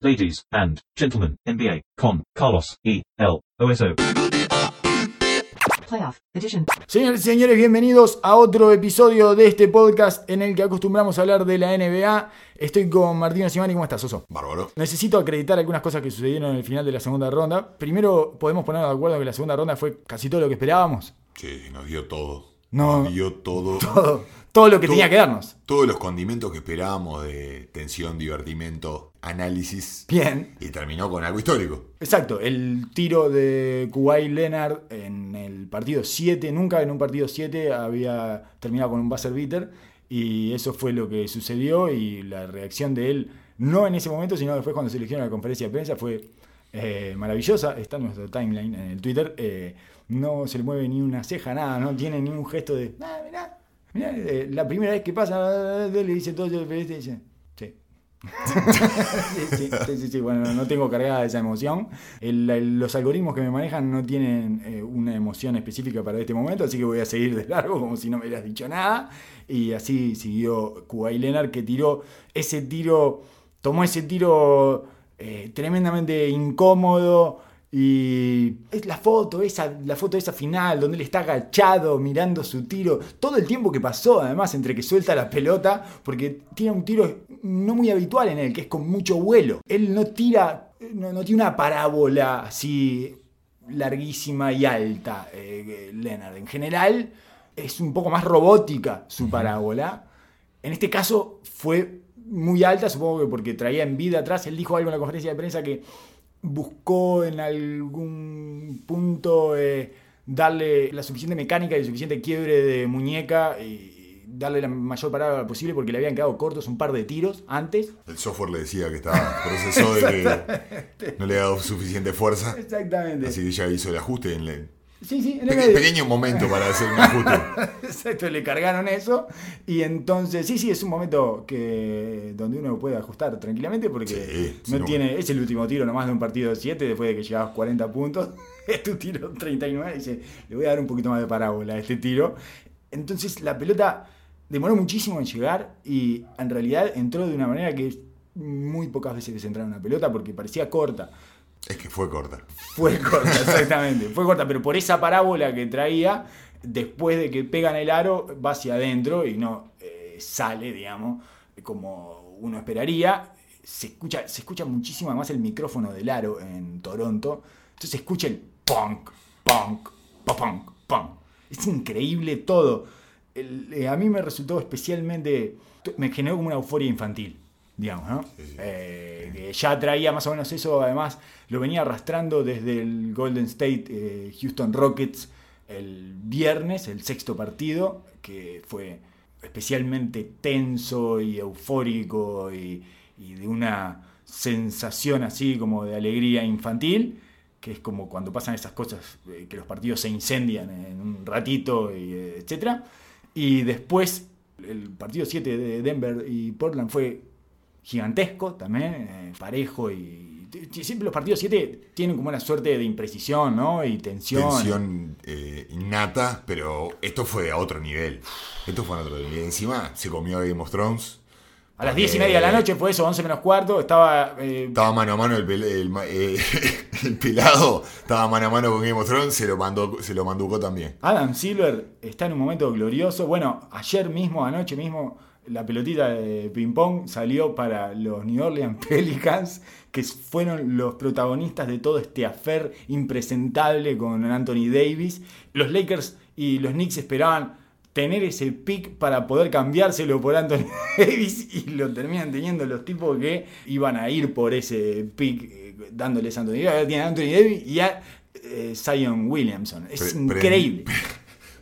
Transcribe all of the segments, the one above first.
ladies and gentlemen, NBA, con, Carlos, E, L, OSO. Playoff Edition. Señores y señores, bienvenidos a otro episodio de este podcast en el que acostumbramos a hablar de la NBA. Estoy con Martino Simani, ¿cómo estás, Oso? Bárbaro. Necesito acreditar algunas cosas que sucedieron en el final de la segunda ronda. Primero, podemos ponernos de acuerdo que la segunda ronda fue casi todo lo que esperábamos. Sí, nos dio todo. No. Nos dio todo. Todo, todo lo que Todo- tenía que darnos. Todos los condimentos que esperábamos de tensión, divertimento, análisis. Bien. Y terminó con algo histórico. Exacto, el tiro de Kuwait Leonard en el partido 7, nunca en un partido 7 había terminado con un buzzer beater y eso fue lo que sucedió y la reacción de él, no en ese momento, sino después cuando se eligió en la conferencia de prensa fue eh, maravillosa, está en nuestro timeline en el Twitter, eh, no se le mueve ni una ceja, nada, no tiene ni un gesto de, ah, mirá, mirá, eh, la primera vez que pasa, le dice todo y dice, sí. sí, sí, bueno, no tengo cargada esa emoción. Los algoritmos que me manejan no tienen eh, una emoción específica para este momento, así que voy a seguir de largo como si no me hubieras dicho nada. Y así siguió Kuwait Leonard que tiró ese tiro, tomó ese tiro eh, tremendamente incómodo. Y es la foto, esa, la foto esa final, donde él está agachado mirando su tiro. Todo el tiempo que pasó, además, entre que suelta la pelota, porque tiene un tiro no muy habitual en él, que es con mucho vuelo. Él no tira, no, no tiene una parábola así larguísima y alta, eh, Leonard. En general, es un poco más robótica su parábola. En este caso fue muy alta, supongo que porque traía en vida atrás. Él dijo algo en la conferencia de prensa que buscó en algún punto eh, darle la suficiente mecánica y el suficiente quiebre de muñeca y darle la mayor parada posible porque le habían quedado cortos un par de tiros antes. El software le decía que estaba procesó de que no le ha dado suficiente fuerza. Exactamente. Así que ya hizo el ajuste en el Sí, sí, en el peque- medio. pequeño momento para hacer un ajuste. Exacto, le cargaron eso. Y entonces, sí, sí, es un momento que donde uno puede ajustar tranquilamente porque Sí, no tiene, es el último tiro nomás de un partido de 7 después de que llegabas 40 puntos. Es tu tiro 39 y dice, le voy a dar un poquito más de parábola a este tiro. Entonces la pelota demoró muchísimo en llegar y en realidad entró de una manera que muy pocas veces que se entra en una pelota porque parecía corta. Es que fue corta. Fue corta, exactamente. Fue corta, pero por esa parábola que traía, después de que pegan el aro, va hacia adentro y no eh, sale, digamos, como uno esperaría. Se escucha, se escucha muchísimo además el micrófono del aro en Toronto. Entonces se escucha el punk, punk, punk, punk. Es increíble todo. Eh, a mí me resultó especialmente. Me generó como una euforia infantil, digamos, ¿no? Sí, sí. Eh, que ya traía más o menos eso, además lo venía arrastrando desde el Golden State eh, Houston Rockets el viernes, el sexto partido, que fue especialmente tenso y eufórico y, y de una sensación así como de alegría infantil, que es como cuando pasan esas cosas, eh, que los partidos se incendian en un ratito, y, etc. Y después el partido 7 de Denver y Portland fue gigantesco también, eh, parejo y siempre los partidos 7 tienen como una suerte de imprecisión, ¿no? Y tensión. Tensión eh, innata, pero esto fue a otro nivel. Esto fue a otro nivel. Encima se comió Game of Thrones. A las 10 y media de la noche fue eso, 11 menos cuarto, estaba... eh, Estaba mano a mano el, pel- el ma- eh, el pelado, estaba mano a mano con Game of Thrones, se lo mandó, se lo manducó también. Adam Silver está en un momento glorioso. Bueno, ayer mismo, anoche mismo, la pelotita de ping-pong salió para los New Orleans Pelicans, que fueron los protagonistas de todo este affair impresentable con Anthony Davis. Los Lakers y los Knicks esperaban tener ese pick para poder cambiárselo por Anthony Davis y lo terminan teniendo los tipos que iban a ir por ese pick eh, dándoles a Anthony Davis. Tienen a Anthony Davis y a eh, Zion Williamson. Es Pre- pre- increíble.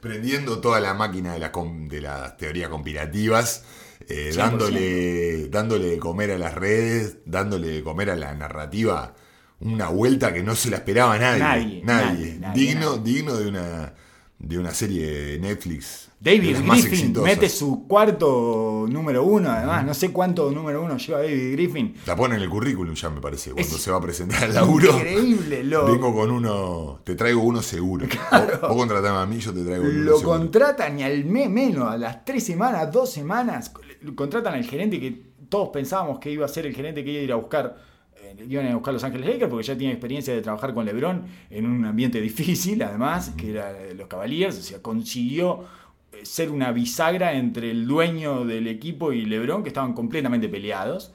Prendiendo toda la máquina de, la com- de las teorías conspirativas, eh, 100%. dándole, dándole de comer a las redes, dándole de comer a la narrativa una vuelta que no se la esperaba nadie. Nadie, nadie, nadie, digno, nadie. digno de una, de una serie de Netflix. David Griffin mete su cuarto número uno, además. No sé cuánto número uno lleva David Griffin. La pone en el currículum ya me parece, cuando Es se va a presentar al laburo. Increíble, lo, Vengo con uno, te traigo uno seguro. Vos, vos contratame a mí, yo te traigo uno lo seguro. contratan y al mes menos, a las tres semanas, dos semanas, contratan al gerente que todos pensábamos que iba a ser el gerente que iba a ir a buscar iban a buscar Los Ángeles Lakers porque ya tiene experiencia de trabajar con LeBron en un ambiente difícil, además, que era los Cavaliers, o sea, consiguió eh, ser una bisagra entre el dueño del equipo y LeBron, que estaban completamente peleados.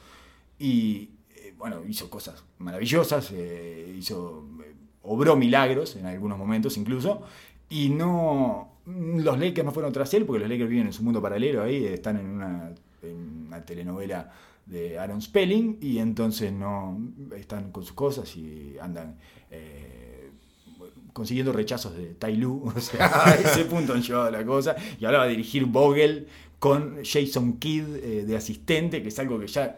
Y eh, bueno, hizo cosas maravillosas, eh, hizo, obró milagros en algunos momentos incluso. Y no, los Lakers no fueron tras él, porque los Lakers viven en su mundo paralelo ahí, están en una telenovela de Aaron Spelling, y entonces no están con sus cosas y andan. eh, consiguiendo rechazos de Tai Lu, o sea, a ese punto han llevado la cosa, y ahora va a dirigir Vogel con Jason Kidd eh, de asistente, que es algo que ya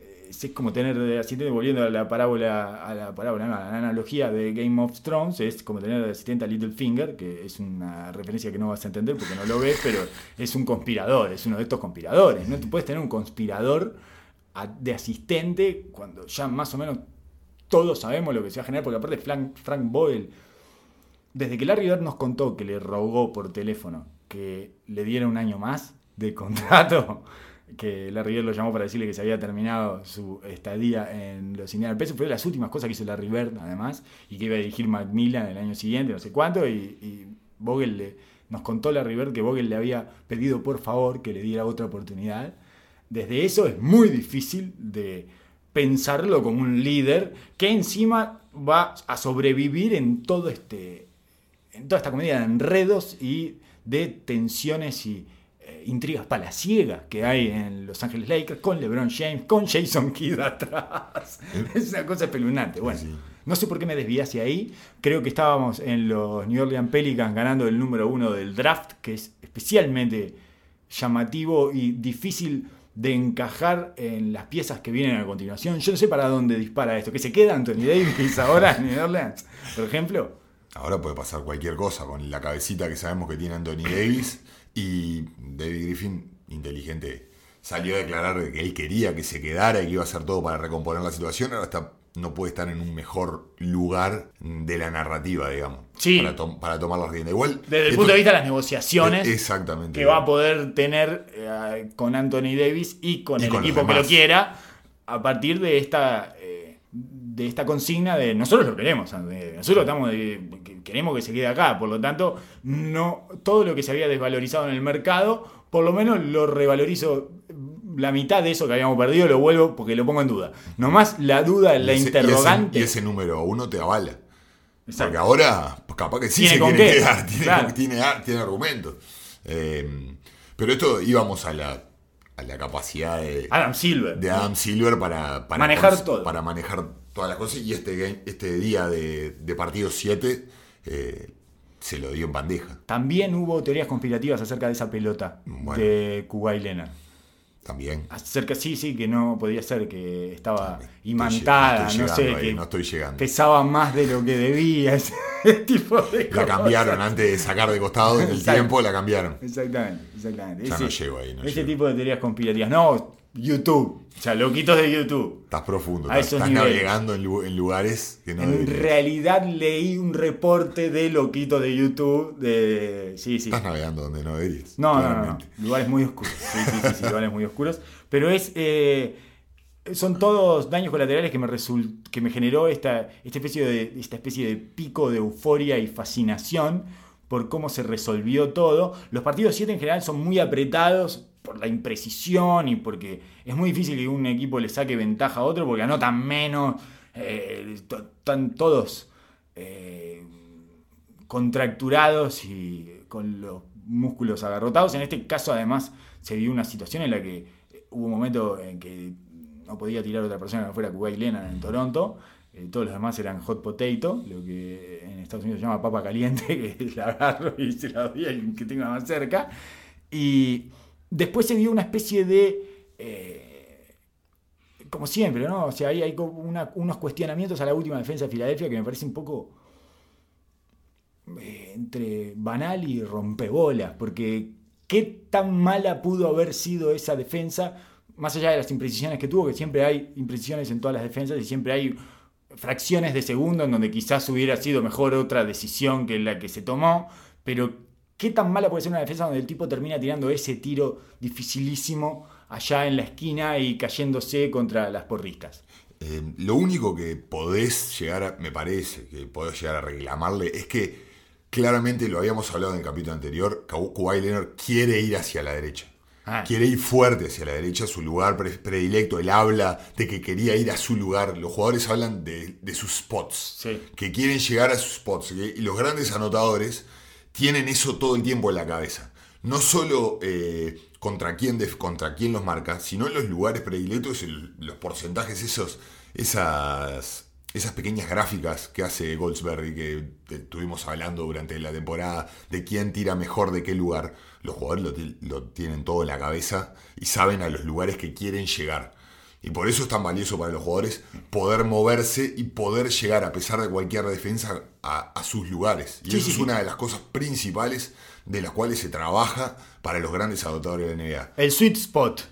eh, es como tener de asistente, volviendo a la parábola, a la parábola, a la analogía de Game of Thrones, es como tener de asistente a Littlefinger, que es una referencia que no vas a entender porque no lo ves, pero es un conspirador, es uno de estos conspiradores, ¿no? Tú puedes tener un conspirador de asistente cuando ya más o menos todos sabemos lo que se va a generar, porque aparte Frank, Frank Boyle, desde que Larry Bird nos contó que le rogó por teléfono que le diera un año más de contrato, que Larry Bird lo llamó para decirle que se había terminado su estadía en los Indiana Pacers, fue de las últimas cosas que hizo Larry Bird, además, y que iba a dirigir Macmillan el año siguiente, no sé cuánto, y, Vogel le, nos contó Larry Bird que Vogel le había pedido por favor que le diera otra oportunidad. Desde eso es muy difícil de pensarlo como un líder que encima va a sobrevivir en todo este en toda esta comedia de enredos y de tensiones y eh, intrigas palaciegas que hay en Los Ángeles Lakers con LeBron James, con Jason Kidd atrás. Es una cosa espeluznante. Bueno, Sí. no sé por qué me desvié hacia ahí. Creo que estábamos en los New Orleans Pelicans ganando el número uno del draft, que es especialmente llamativo y difícil de encajar en las piezas que vienen a continuación. Yo no sé para dónde dispara esto. ¿Que se queda Anthony Davis ahora en New Orleans? Por ejemplo. Ahora puede pasar cualquier cosa con la cabecita que sabemos que tiene Anthony Davis y David Griffin, inteligente, salió a declarar que él quería que se quedara y que iba a hacer todo para recomponer la situación. Ahora está, no puede estar en un mejor lugar de la narrativa, digamos, Sí. para, tom- para tomar la rienda. Igual, Desde el punto de vista de las negociaciones Exactamente. que va a poder tener eh, con Anthony Davis y con Y el con equipo que lo quiera a partir de esta eh, de esta consigna de nosotros lo queremos nosotros estamos de- que queremos que se quede acá por lo tanto no todo lo que se había desvalorizado en el mercado por lo menos lo revalorizo la mitad de eso que habíamos perdido lo vuelvo porque lo pongo en duda nomás la duda la Y ese- y ese- interrogante Y ese, número uno te avala. Exacto. Porque ahora, pues, capaz que sí Tiene se con quiere qué, quedar, tiene, claro. tiene, tiene argumentos. Eh, pero esto íbamos a la, a la capacidad de, Adam Silver de Adam Silver para, para Manejar cons- todo. Para manejar todas las cosas. Y este, game- este día de, de partido 7 eh, se lo dio en bandeja. También hubo teorías conspirativas acerca de esa pelota Bueno. de Kuwait Leonard. También. Acerca, sí, sí, que no podía ser, que estaba Estoy imantada, no sé, ahí, que no estoy llegando. pesaba más de lo que debía, ese tipo de La cosas. cambiaron antes de sacar de costado en el Exacto. tiempo, la cambiaron. Exactamente, exactamente. Ya no llego ahí, no ese llego. tipo de teorías conspirativas. No, YouTube, o sea, loquitos de YouTube. Estás profundo, A estás, esos estás niveles. navegando en, lu- en lugares que no en deberías. realidad leí un reporte de loquitos de YouTube de... Sí, sí. Estás navegando donde no deberías. No, no, no, lugares muy oscuros. Sí, sí, sí, sí, lugares muy oscuros. Pero es. eh, son todos daños colaterales que me result- que me generó esta, esta, especie de, esta especie de pico de euforia y fascinación por cómo se resolvió todo. Los partidos 7 en general son muy apretados por la imprecisión y porque es muy difícil que un equipo le saque ventaja a otro porque anotan menos. eh, están todos eh, contracturados y con los músculos agarrotados. En este caso, además, se vio una situación en la que eh, hubo un momento en que no podía tirar otra persona que fuera Kuwait Leonard en Toronto. Todos los demás eran hot potato, lo que en Estados Unidos se llama papa caliente, que la agarro y se la doy al que tenga más cerca. Y después se vio una especie de... eh, como siempre, ¿no? O sea, hay una- unos cuestionamientos a la última defensa de Filadelfia que me parece un poco eh, entre banal y rompebolas, porque qué tan mala pudo haber sido esa defensa, más allá de las imprecisiones que tuvo, que siempre hay imprecisiones en todas las defensas y siempre hay fracciones de segundo en donde quizás hubiera sido mejor otra decisión que la que se tomó, pero qué tan mala puede ser una defensa donde el tipo termina tirando ese tiro dificilísimo allá en la esquina y cayéndose contra las porristas. Eh, lo único que podés llegar a, me parece, que podés llegar a reclamarle es que claramente lo habíamos hablado en el capítulo anterior, Ka- Kawhi Leonard quiere ir hacia la derecha. Ah. Quiere ir fuerte hacia la derecha, su lugar pre- predilecto. Él habla de que quería ir a su lugar. Los jugadores hablan de, de sus spots, Sí. que quieren llegar a sus spots. Y los grandes anotadores tienen eso todo el tiempo en la cabeza. No solo eh, contra, quién contra quién los marca, sino en los lugares predilectos, los porcentajes, esos, esas, esas pequeñas gráficas que hace Goldsberry, que estuvimos hablando durante la temporada, de quién tira mejor de qué lugar. Los jugadores lo tienen todo en la cabeza y saben a los lugares que quieren llegar. Y por eso es tan valioso para los jugadores poder moverse y poder llegar, a pesar de cualquier defensa, a, a sus lugares. Y Sí, eso sí, es sí. una de las cosas principales de las cuales se trabaja para los grandes anotadores de la NBA. El sweet spot,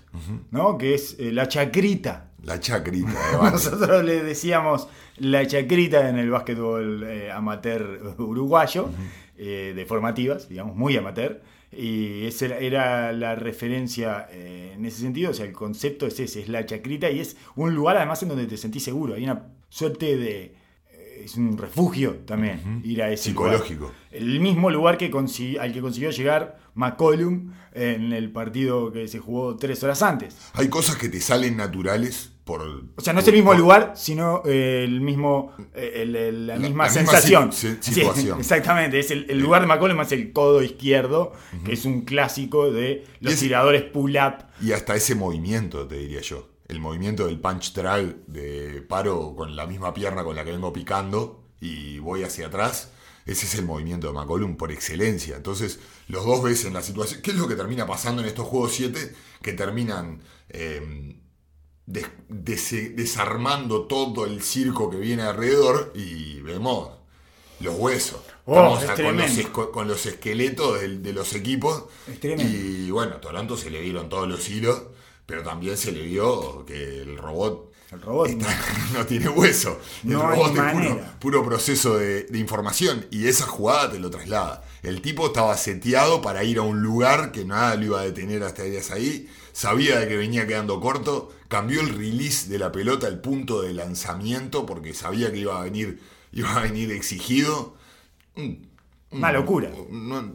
¿no? Que es eh, la chacrita. La chacrita bate. Nosotros le decíamos la chacrita en el básquetbol eh, amateur uruguayo, eh, de formativas, digamos, muy amateur. Y esa era, la referencia eh, en ese sentido, o sea, el concepto es ese, es la chacrita y es un lugar además en donde te sentís seguro. Hay una suerte de... eh, Es un refugio también ir a ese lugar. Psicológico. El mismo lugar que al que consiguió llegar McCollum en el partido que se jugó tres horas antes. Hay cosas que te salen naturales por... O sea, no es el mismo lugar, sino eh, el mismo, eh, el- el- la, La- misma la misma sensación. si- si- Sí, situación. exactamente, es el, el lugar de McCollum es el codo izquierdo, que es un clásico de los es- tiradores pull-up. Y hasta ese movimiento, te diría yo. El movimiento del punch drag de paro con la misma pierna con la que vengo picando y voy hacia atrás. Ese es el movimiento de McCollum por excelencia. Entonces, los dos ves en la situación. ¿Qué es lo que termina pasando en estos juegos 7? Que terminan eh, des- des- desarmando todo el circo que viene alrededor y vemos los huesos. Oh, Estamos a- con, los, con los esqueletos de, los equipos. Y bueno, Toronto se le vieron todos los hilos, pero también se le vio que el robot El robot. está- no tiene hueso. El No hay robot es puro proceso de, de información y esa jugada te lo traslada. El tipo estaba seteado para ir a un lugar que nada lo iba a detener hasta días ahí. Sabía de que venía quedando corto. Cambió el release de la pelota, el punto de lanzamiento, porque sabía que iba a venir, iba a venir exigido. Una locura. No,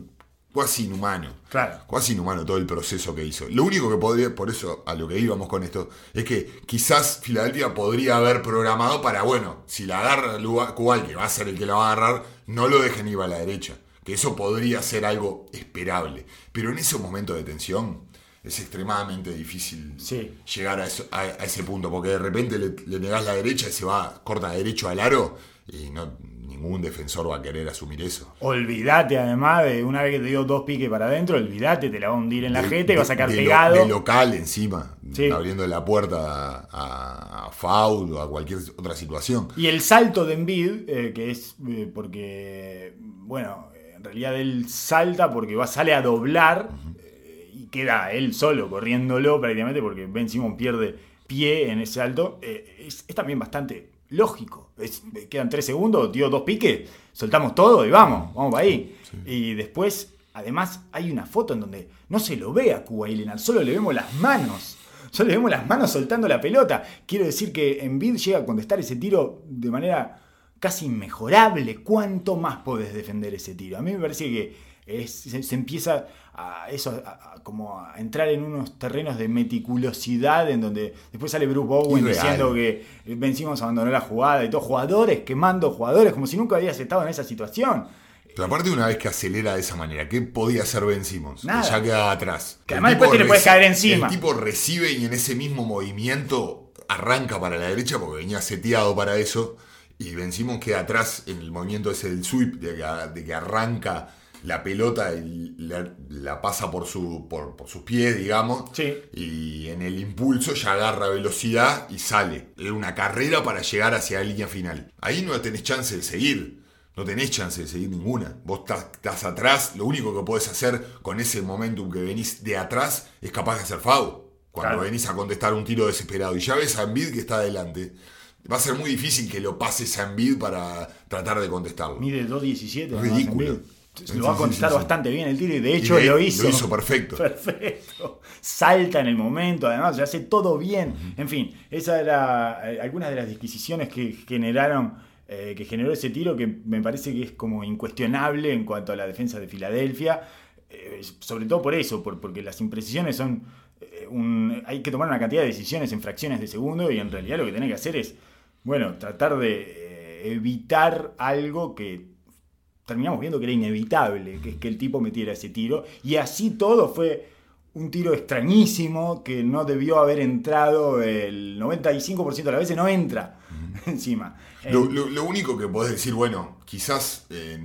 casi inhumano. Claro. Casi inhumano todo el proceso que hizo. Lo único que podría, por eso a lo que íbamos con esto, es que quizás Filadelfia podría haber programado para, bueno, si la agarra Kuwait, que va a ser el que la va a agarrar, no lo dejen ir a la derecha. Que eso podría ser algo esperable. Pero en ese momento de tensión es extremadamente difícil Sí. llegar a, eso- a- a ese punto, porque de repente le, le negás la derecha y se va, corta derecho al aro, y no, ningún defensor va a querer asumir eso. Olvídate además de una vez que te dio dos piques para adentro, olvídate, te la va a hundir en la de- jeta y va a sacar de lo- pegado. de local encima, Sí. abriendo la puerta a, a foul o a cualquier otra situación. Y el salto de Embiid, eh, que es eh, porque, bueno, en realidad él salta porque va, sale a doblar eh, y queda él solo corriéndolo prácticamente porque Ben Simon pierde pie en ese salto. eh, es, es también bastante lógico. Es- eh, quedan tres segundos, dio dos piques, soltamos todo y vamos, vamos para ahí. Y después, además, hay una foto en donde no se lo ve a Cuba y Leonard, solo le vemos las manos. Solo le vemos las manos soltando la pelota. Quiero decir que Embiid llega a contestar ese tiro de manera casi inmejorable. ¿Cuánto más podés defender ese tiro? A mí me parece que es- se, se empieza a eso a- a- como a entrar en unos terrenos de meticulosidad en donde después sale Bruce Bowen Irreal. diciendo que vencimos abandonó la jugada y todos jugadores quemando jugadores como si nunca habías estado en esa situación. Pero aparte, una vez que acelera de esa manera, ¿qué podía hacer Ben Simmons? Nada. Que ya quedaba atrás. Que además después te le puedes caer encima. El tipo recibe y en ese mismo movimiento arranca para la derecha porque venía seteado para eso. Y Ben Simmons queda atrás en el movimiento ese del sweep, de que, de que arranca la pelota y la, la pasa por, su, por, por sus pies, digamos. Sí. Y en el impulso ya agarra velocidad y sale. Era una carrera para llegar hacia la línea final. Ahí no tenés chance de seguir. No tenés chance de seguir ninguna. Vos estás, atrás. Lo único que podés hacer con ese momentum que venís de atrás es capaz de hacer FAU. Cuando Claro. venís a contestar un tiro desesperado. Y ya ves a Embiid que está adelante. Va a ser muy difícil que lo pases a Embiid para tratar de contestarlo. Mide 2.17. además, Ridículo. Lo va a contestar sí, sí. bastante bien el tiro y de Y hecho de- lo hizo. Lo hizo perfecto. Perfecto. Salta en el momento, además, se hace todo bien. En fin, esa era eh, algunas de las disquisiciones que generaron, eh, que generó ese tiro que me parece que es como incuestionable en cuanto a la defensa de Filadelfia. Eh, sobre todo por eso, por- porque las imprecisiones son. un- hay que tomar una cantidad de decisiones en fracciones de segundo y en realidad lo que tenés que hacer es, bueno, tratar de eh, evitar algo que terminamos viendo que era inevitable, que es que el tipo metiera ese tiro. Y así todo fue un tiro extrañísimo que no debió haber entrado el 95% de las veces, no entra encima. Lo, Eh, lo- lo único que podés decir, bueno, quizás eh,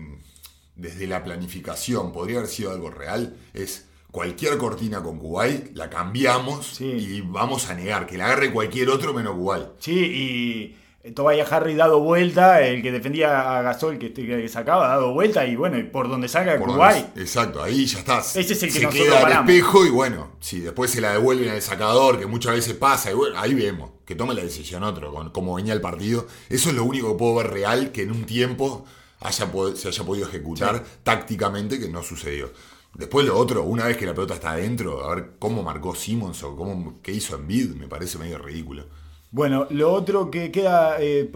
desde la planificación podría haber sido algo real, es cualquier cortina con Kuwait, la cambiamos Sí. y vamos a negar que la agarre cualquier otro menos Kuwait. sí, y Tobias Harry dado vuelta, el que defendía a Gasol que, que sacaba, dado vuelta, y bueno, y por donde salga Por Kuwait. exacto, ahí ya estás. Ese es el que se queda al paramos. espejo y bueno, si después se la devuelven al sacador, que muchas veces pasa, y bueno, ahí vemos, que tome la decisión otro, con cómo venía el partido. Eso es lo único que puedo ver real que en un tiempo haya, se haya podido ejecutar tácticamente que no sucedió. Después lo otro, una vez que la pelota está adentro, a ver cómo marcó Simmons o cómo, qué hizo Embiid, me parece medio ridículo. Bueno, lo otro que queda, eh,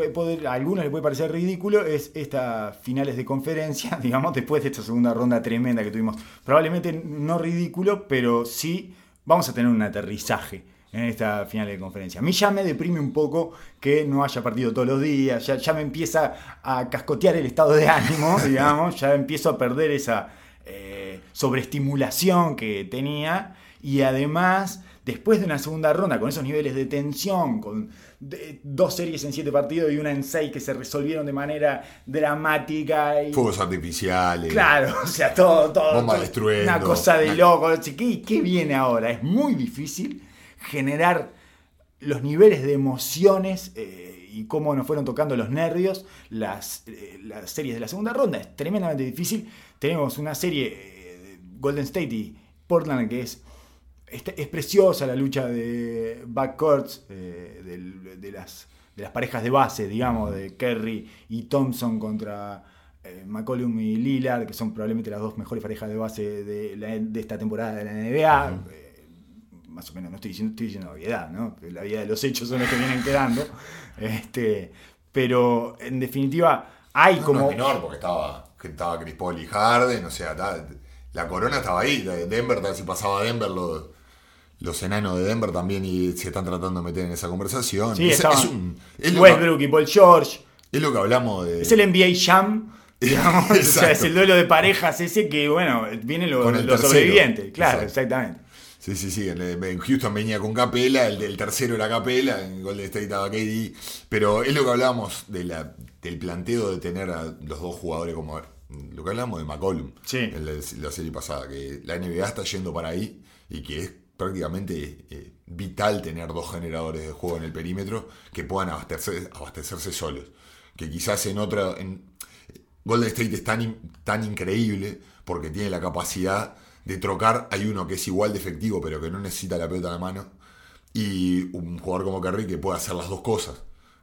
a algunos les puede parecer ridículo, es estas finales de conferencia, digamos, después de esta segunda ronda tremenda que tuvimos. Probablemente no ridículo, pero sí vamos a tener un aterrizaje en esta final de conferencia. A mí ya me deprime un poco que no haya partido todos los días, ya, ya me empieza a cascotear el estado de ánimo, digamos, ya empiezo a perder esa eh, sobreestimulación que tenía y además después de una segunda ronda con esos niveles de tensión, con de- dos series en siete partidos y una en seis que se resolvieron de manera dramática y Fuegos artificiales. claro, o sea, todo, todo, una cosa de loco. ¿Qué, ¿Qué viene ahora? Es muy difícil generar los niveles de emociones eh, y cómo nos fueron tocando los nervios las, eh, las series de la segunda ronda. Es tremendamente difícil. Tenemos una serie eh, de Golden State y Portland que es, es preciosa la lucha de backcourts, eh, de, las, de las parejas de base, digamos, de Kerry y Thompson contra eh, McCollum y Lillard, que son probablemente las dos mejores parejas de base de, la- de esta temporada de la NBA. Eh, más o menos, no estoy diciendo, estoy diciendo obviedad, ¿no? La vida de los hechos son los que vienen quedando. Este, pero en definitiva, hay No, como. no es menor, porque estaba, que estaba Chris Paul y Harden, o sea, la corona estaba ahí. Denver, si pasaba a Denver, los, los enanos de Denver también y se están tratando de meter en esa conversación. Sí, es, estaban es un- es lo que, Westbrook y Paul George. es lo que hablamos de. Es el NBA Jam. Digamos, o sea, es el duelo de parejas ese que, bueno, vienen los, el sobrevivientes. Claro, Exacto. exactamente. Sí, sí, sí. En, Houston venía con Capela, el del tercero era Capela, en Golden State estaba KD. Pero es lo que hablábamos de la, del planteo de tener a los dos jugadores como. Lo que hablamos de McCollum Sí. en la, la serie pasada, que la NBA está yendo para ahí y que es prácticamente eh, vital tener dos generadores de juego en el perímetro que puedan abastecerse, abastecerse solos. Que quizás en otra. En, Golden State es tan, in- tan increíble porque tiene la capacidad de trocar. Hay uno que es igual de efectivo, pero que no necesita la pelota en la mano. Y un jugador como Curry que puede hacer las dos cosas.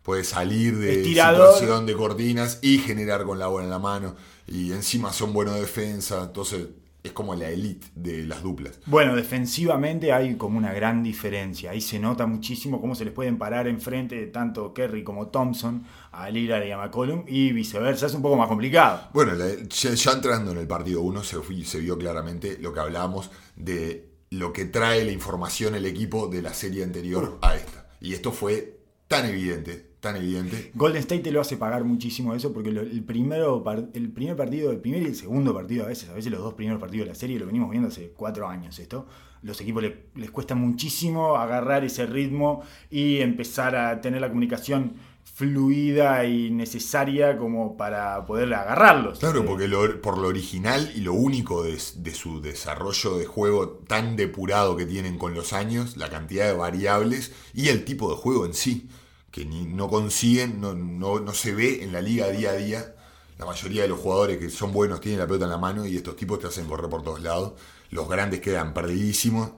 Puede salir de Estirador. situación de cortinas y generar con la bola en la mano. Y encima son buenos de defensa. Entonces es como la elite de las duplas. Bueno, defensivamente hay como una gran diferencia. Ahí se nota muchísimo cómo se les pueden parar enfrente tanto Kerry como Thompson a Lillard y a McCollum y viceversa. Es un poco más complicado. Bueno, la- ya, ya entrando en el partido 1 se, fui- se vio claramente lo que hablábamos de lo que trae la información el equipo de la serie anterior a esta. Y esto fue tan evidente, tan evidente. Golden State te lo hace pagar muchísimo eso porque lo- el, primero, el primer partido, el primer y el segundo partido a veces, a veces los dos primeros partidos de la serie, lo venimos viendo hace cuatro años esto, los equipos le- les cuesta muchísimo agarrar ese ritmo y empezar a tener la comunicación fluida y necesaria como para poder agarrarlos. Claro, porque lo- por lo original y lo único de, de su desarrollo de juego tan depurado que tienen con los años, la cantidad de variables y el tipo de juego en sí, que ni, no consiguen, no, no, no se ve en la liga día a día. La mayoría de los jugadores que son buenos tienen la pelota en la mano y estos tipos te hacen correr por todos lados. Los grandes quedan perdidísimos.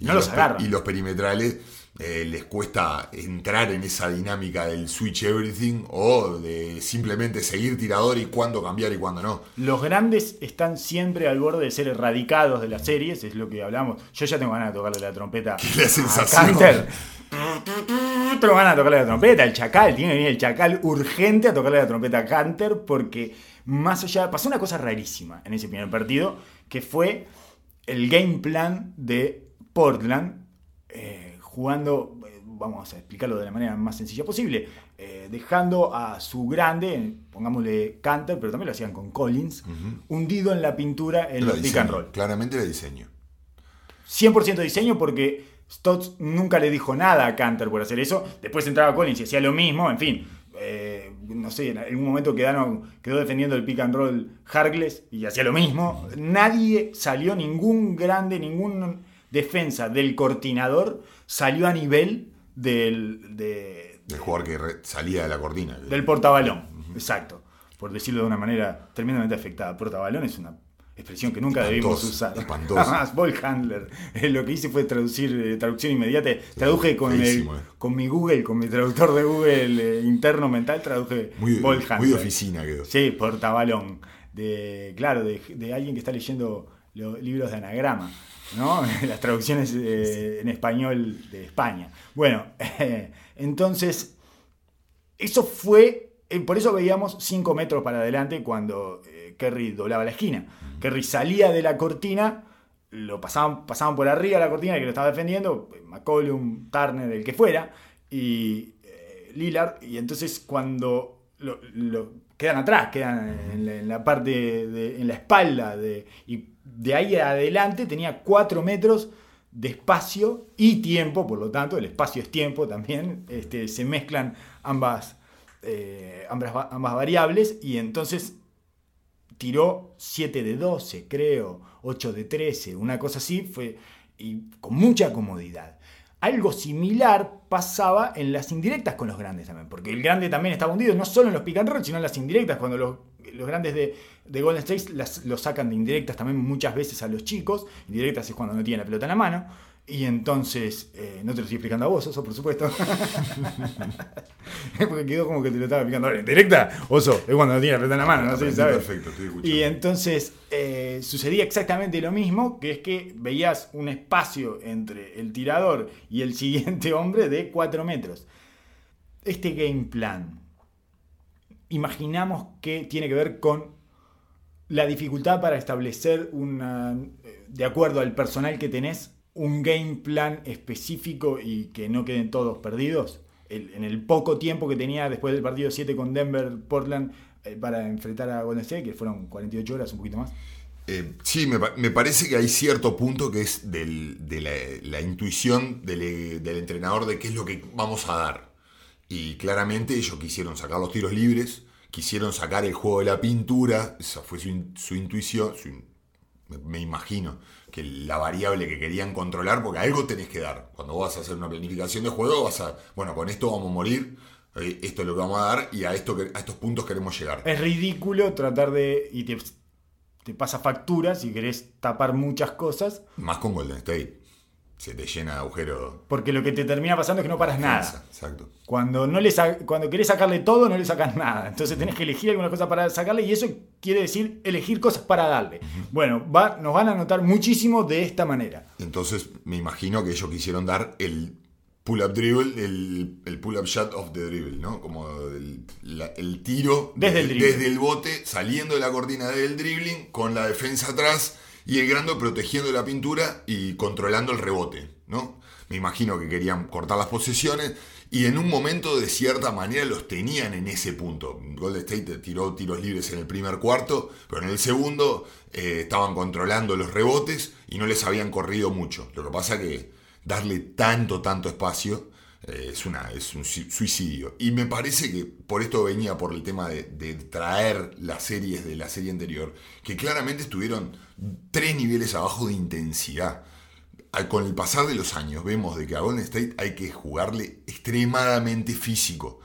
Y No los. Y los perimetrales eh, les cuesta entrar en esa dinámica del switch everything o de simplemente seguir tirador y cuándo cambiar y cuándo no. Los grandes están siempre al borde de ser erradicados de las series, es lo que hablamos. Yo ya tengo ganas de tocarle la trompeta la a sensación. Canter. Tengo ganas de tocarle la trompeta, el chacal, tiene que venir el chacal urgente a tocarle la trompeta a Canter porque más allá, pasó una cosa rarísima en ese primer partido, que fue el game plan de Portland, eh, jugando, eh, vamos a explicarlo de la manera más sencilla posible, eh, dejando a su grande, pongámosle Canter, pero también lo hacían con Collins, hundido en la pintura en Era los pick and roll. Claramente era diseño. 100% diseño porque Stotts nunca le dijo nada a Canter por hacer eso. Después entraba Collins y hacía lo mismo, en fin. eh, no sé, en algún momento quedaron, quedó defendiendo el pick and roll Harkless y hacía lo mismo. Nadie salió, ningún grande, ningún defensa del cortinador salió a nivel del, de- El jugador que re- salía de la cortina. del portabalón. Exacto. Por decirlo de una manera tremendamente afectada. Portabalón es una expresión que nunca debimos usar. Jamás, ball handler. Eh, Lo que hice fue traducir, eh, traducción inmediata. Traduje con, el, eh. con mi Google, con mi traductor de Google eh, interno mental, traduje Muy, ball muy handler. de oficina quedó. Sí, portabalón. De, claro, de, de alguien que está leyendo los libros de anagrama, ¿no? Las traducciones eh, en español de España. Bueno, entonces, eso fue, eh, por eso veíamos 5 metros para adelante cuando eh, Kerry doblaba la esquina. Kerry salía de la cortina, lo pasaban, pasaban por arriba de la cortina que lo estaba defendiendo, McCollum, Turner, el que fuera, y eh, Lillard, y entonces cuando lo, quedan atrás, quedan en la, parte, de, en la espalda, de, y de ahí adelante tenía 4 metros de espacio y tiempo, por lo tanto, el espacio es tiempo también, este, se mezclan ambas, eh, ambas, ambas variables y entonces tiró 7 de 12, creo, 8 de 13, una cosa así, fue y con mucha comodidad. Algo similar pasaba en las indirectas con los grandes también, porque el grande también estaba hundido, no solo en los pick and roll, sino en las indirectas, cuando los, los grandes de, de Golden State los sacan de indirectas también muchas veces a los chicos, indirectas es cuando no tienen la pelota en la mano, y entonces, eh, no te lo estoy explicando a vos, Oso, por supuesto. Porque quedó como que te lo estaba explicando ahora. ¿Indirecta? Oso, es cuando no tiene la en la mano, no sé si Aprendí sabes. perfecto, estoy escuchando. Y entonces eh, sucedía exactamente lo mismo, que es que veías un espacio entre el tirador y el siguiente hombre de 4 metros. Este game plan, imaginamos que tiene que ver con la dificultad para establecer una, eh, de acuerdo al personal que tenés, un game plan específico y que no queden todos perdidos. En el poco tiempo que tenía después del partido 7 con Denver, Portland, eh, para enfrentar a Golden State, que fueron 48 horas, un poquito más. Eh, sí, me, pa- me parece que hay cierto punto que es de la, intuición del, entrenador de qué es lo que vamos a dar. Y claramente ellos quisieron sacar los tiros libres, quisieron sacar el juego de la pintura, esa fue su, in- su intuición, me imagino que la variable que querían controlar, porque algo tenés que dar. Cuando vos vas a hacer una planificación de juego, vas a, bueno, con esto vamos a morir, eh, esto es lo que vamos a dar y a, esto, a estos puntos queremos llegar. Es ridículo tratar de... y te, te pasa factura si querés tapar muchas cosas, Más con Golden State. Se te llena de agujeros. porque lo que te termina pasando es que no paras nada. Exacto. Cuando, no le cuando querés sacarle todo, no le sacas nada. Entonces tenés que elegir alguna cosa para sacarle y eso quiere decir elegir cosas para darle. Bueno, va, nos van a notar muchísimo de esta manera. Entonces me imagino que ellos quisieron dar el pull-up dribble, el, el pull-up shot of the dribble, ¿no? Como el, la- el tiro Desde el desde el bote, saliendo de la cortina del dribbling, con la defensa atrás y el grande protegiendo la pintura y controlando el rebote, ¿no? Me imagino que querían cortar las posesiones y en un momento de cierta manera los tenían en ese punto. Golden State tiró tiros libres en el primer cuarto, pero en el segundo eh, estaban controlando los rebotes y no les habían corrido mucho. Lo que pasa que darle tanto, tanto espacio eh, es, una, es un sui- suicidio. Y me parece que por esto venía por el tema de traer las series de la serie anterior, que claramente estuvieron tres niveles abajo de intensidad. Con el pasar de los años vemos de que a Golden State hay que jugarle extremadamente físico.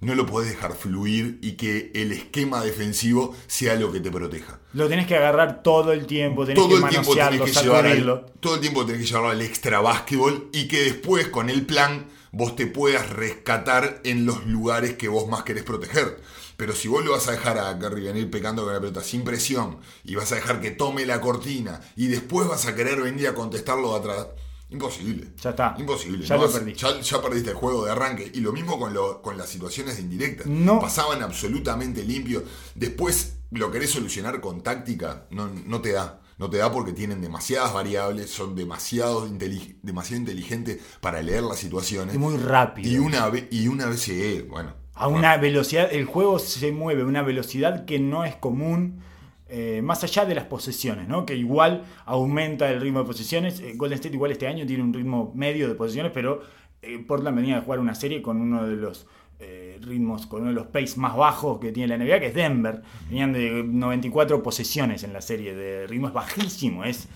no lo podés dejar fluir y que el esquema defensivo sea lo que te proteja. Lo tenés que agarrar todo el tiempo, tenés Todo que el, tiempo tenés que sacudirlo. al, todo el tiempo tenés que llevarlo al extra básquetbol y que después con el plan vos te puedas rescatar en los lugares que vos más querés proteger. Pero si vos lo vas a dejar a Curry venir pecando con la pelota sin presión y vas a dejar que tome la cortina y después vas a querer venir a contestarlo de atrás, imposible. Ya está. Imposible. Ya no lo perdí. Ya, ya perdiste el juego de arranque. Y lo mismo con, lo- con las situaciones de indirectas. No. Pasaban absolutamente limpio. Después lo querés solucionar con táctica, no, no te da. No te da porque tienen demasiadas variables, son demasiado, inteli- demasiado inteligentes para leer las situaciones. Es muy rápido. Y una vez, y una vez bueno. A una velocidad, el juego se mueve a una velocidad que no es común, eh, más allá de las posesiones, ¿no? que igual aumenta el ritmo de posesiones. Eh, Golden State igual este año tiene un ritmo medio de posesiones, pero eh, Portland venía de jugar una serie con uno de los eh, ritmos, con uno de los pace más bajos que tiene la NBA, que es Denver. Venían de 94 posesiones en la serie, de ritmo es bajísimo, es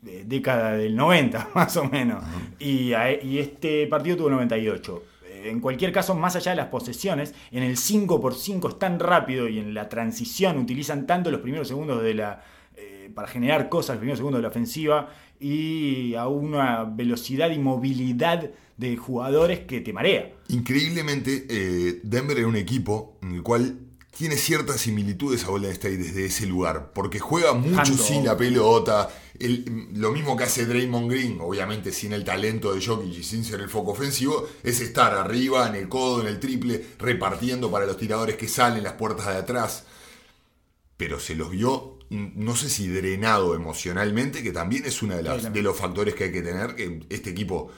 de década del 90 más o menos. y, a- y este partido tuvo 98. Eh, En cualquier caso, más allá de las posesiones, en el 5x5 es tan rápido y en la transición utilizan tanto los primeros segundos de la eh, para generar cosas, los primeros segundos de la ofensiva y a una velocidad y movilidad de jugadores que te marea. Increíblemente, eh, Denver era un equipo en el cual tiene ciertas similitudes a Golden State desde ese lugar, porque juega mucho sin la pelota, el- lo mismo que hace Draymond Green, obviamente sin el talento de Jokic y sin ser el foco ofensivo, es estar arriba, en el codo, en el triple, repartiendo para los tiradores que salen, las puertas de atrás, pero se los vio, mm, no sé si drenado emocionalmente, que también es uno de, las- los factores que hay que tener, que este equipo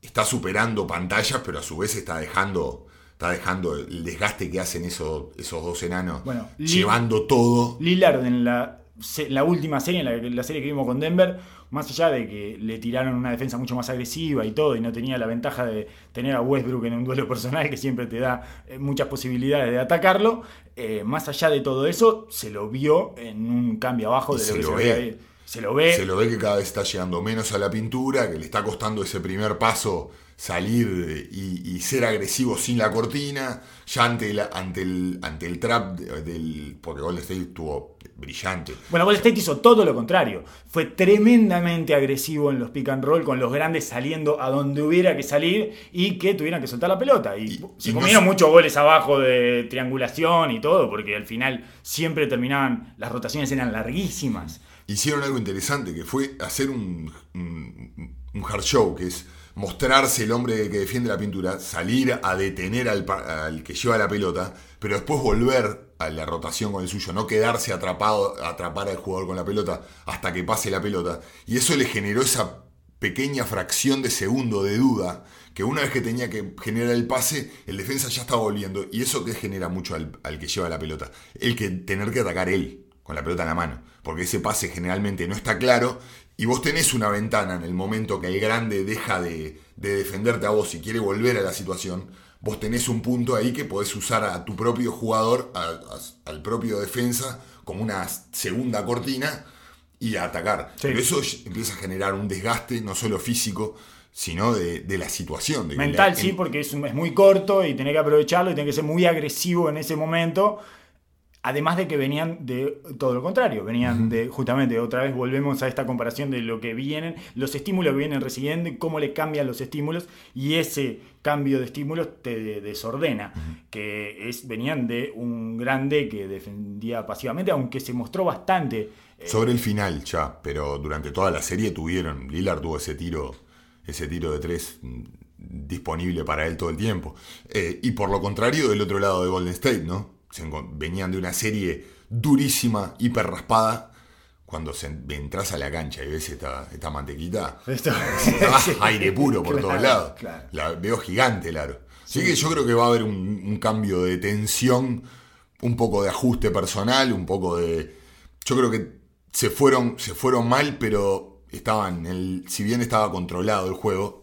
está superando pantallas, pero a su vez está dejando, está dejando el desgaste que hacen esos, esos dos enanos, Bueno, llevando todo. Lillard en la, la última serie, en la, la serie que vimos con Denver, más allá de que le tiraron una defensa mucho más agresiva y todo, y no tenía la ventaja de tener a Westbrook en un duelo personal que siempre te da eh, muchas posibilidades de atacarlo, eh, más allá de todo eso, se lo vio en un cambio abajo de se lo que lo se ve. Se lo ve. Se lo ve que cada vez está llegando menos a la pintura, que le está costando ese primer paso salir y, y ser agresivo sin la cortina, ya ante el, ante el, ante el trap de- del... porque Golden State estuvo brillante. Bueno, Golden State hizo todo lo contrario. Fue tremendamente agresivo en los pick and roll, con los grandes saliendo a donde hubiera que salir y que tuvieran que soltar la pelota. Y, Y- se y no comieron muchos goles abajo de triangulación y todo, porque al final siempre terminaban, las rotaciones eran larguísimas. Hicieron algo interesante, que fue hacer un, hard show, que es mostrarse el hombre que defiende la pintura, salir a detener al, al que lleva la pelota, pero después volver a la rotación con el suyo, no quedarse atrapado, atrapar al jugador con la pelota hasta que pase la pelota. Y eso le generó esa pequeña fracción de segundo de duda, que una vez que tenía que generar el pase, el defensa ya estaba volviendo. Y eso que genera mucho al, al que lleva la pelota. El que tener que atacar él, con la pelota en la mano. Porque ese pase generalmente no está claro. Y vos tenés una ventana en el momento que el grande deja de, de defenderte a vos y quiere volver a la situación. Vos tenés un punto ahí que podés usar a tu propio jugador, a- a- al propio defensa, como una segunda cortina y a atacar. Sí. Pero eso empieza a generar un desgaste, no solo físico, sino de, de la situación. de Mental, la- sí, porque es, es muy corto y tenés que aprovecharlo y tenés que ser muy agresivo en ese momento. Además de que venían de todo lo contrario, venían de, justamente, otra vez volvemos a esta comparación de lo que vienen, los estímulos que vienen recibiendo cómo le cambian los estímulos, y ese cambio de estímulos te desordena, que es, venían de un grande que defendía pasivamente, aunque se mostró bastante. eh, Sobre el final ya, pero durante toda la serie tuvieron. Lillard tuvo ese tiro, ese tiro de tres mm, disponible para él todo el tiempo. Eh, y por lo contrario, del otro lado de Golden State, ¿no? Se venían de una serie durísima, hiper raspada. Cuando se, entras a la cancha y ves esta, esta mantequita, esto- Ah, aire puro por Claro, todos lados. claro. La veo gigante el aro. Así que yo creo que va a haber un, un cambio de tensión, un poco de ajuste personal, un poco de. Yo creo que se fueron, se fueron mal, pero estaban. El, si bien estaba controlado el juego,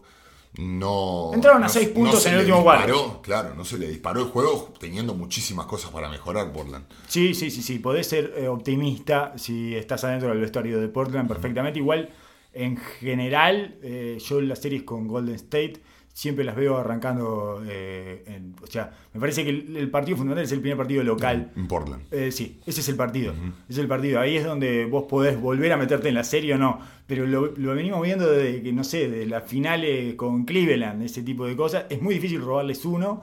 no. Entraron a no- seis no puntos se en el último cuarto. disparó, Claro, no se le disparó el juego teniendo muchísimas cosas para mejorar Portland. Sí, sí, sí, sí. Podés ser eh, optimista si estás adentro del vestuario de Portland perfectamente. Igual, en general, eh, yo en las series con Golden State siempre las veo arrancando. eh, en- o sea, me parece que el, el partido fundamental es el primer partido local. En Portland. Eh, sí, ese es el partido. Es el partido. Ahí es donde vos podés volver a meterte en la serie o no. Pero lo, lo venimos viendo desde que, no sé, de las finales con Cleveland, ese tipo de cosas. Es muy difícil robarles uno.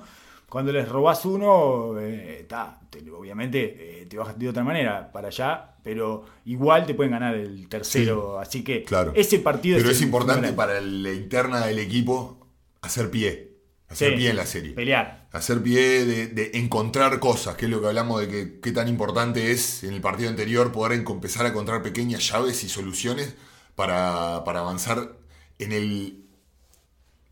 Cuando les robás uno, eh, ta, te- obviamente eh, te bajas de otra manera para allá, pero igual te pueden ganar el tercero. Así que Claro. ese partido Pero el es importante para la interna del equipo hacer pie. Hacer Sí, pie en la serie. Pelear. Hacer pie de, de encontrar cosas, que es lo que hablamos de que qué tan importante es en el partido anterior poder empezar a encontrar pequeñas llaves y soluciones para, para avanzar en el.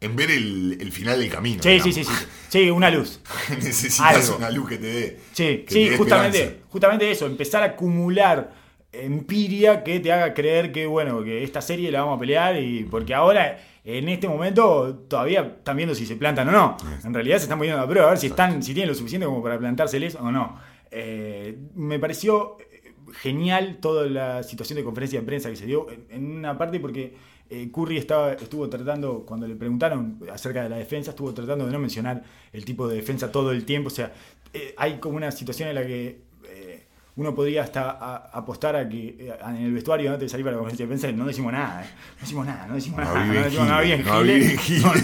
en ver el, el final del camino. Sí, sí, sí, sí. Sí, una luz. Necesitas Algo. una luz que te dé. Sí, sí, justamente, esperanza. justamente eso, empezar a acumular empiria que te haga creer que, bueno, que esta serie la vamos a pelear y porque ahora, en este momento, todavía están viendo si se plantan o no. En realidad se están poniendo a prueba a ver si están, si tienen lo suficiente como para plantárseles o no. Eh, me pareció eh, genial toda la situación de conferencia de prensa que se dio en, una parte porque eh, Curry estaba, estuvo tratando, cuando le preguntaron acerca de la defensa, estuvo tratando de no mencionar el tipo de defensa todo el tiempo. O sea, eh, hay como una situación en la que uno podría hasta a- apostar a que eh, en el vestuario antes de salir para la conferencia de prensa no decimos nada, eh. no decimos nada, no decimos No nada, no decimos nada giles, bien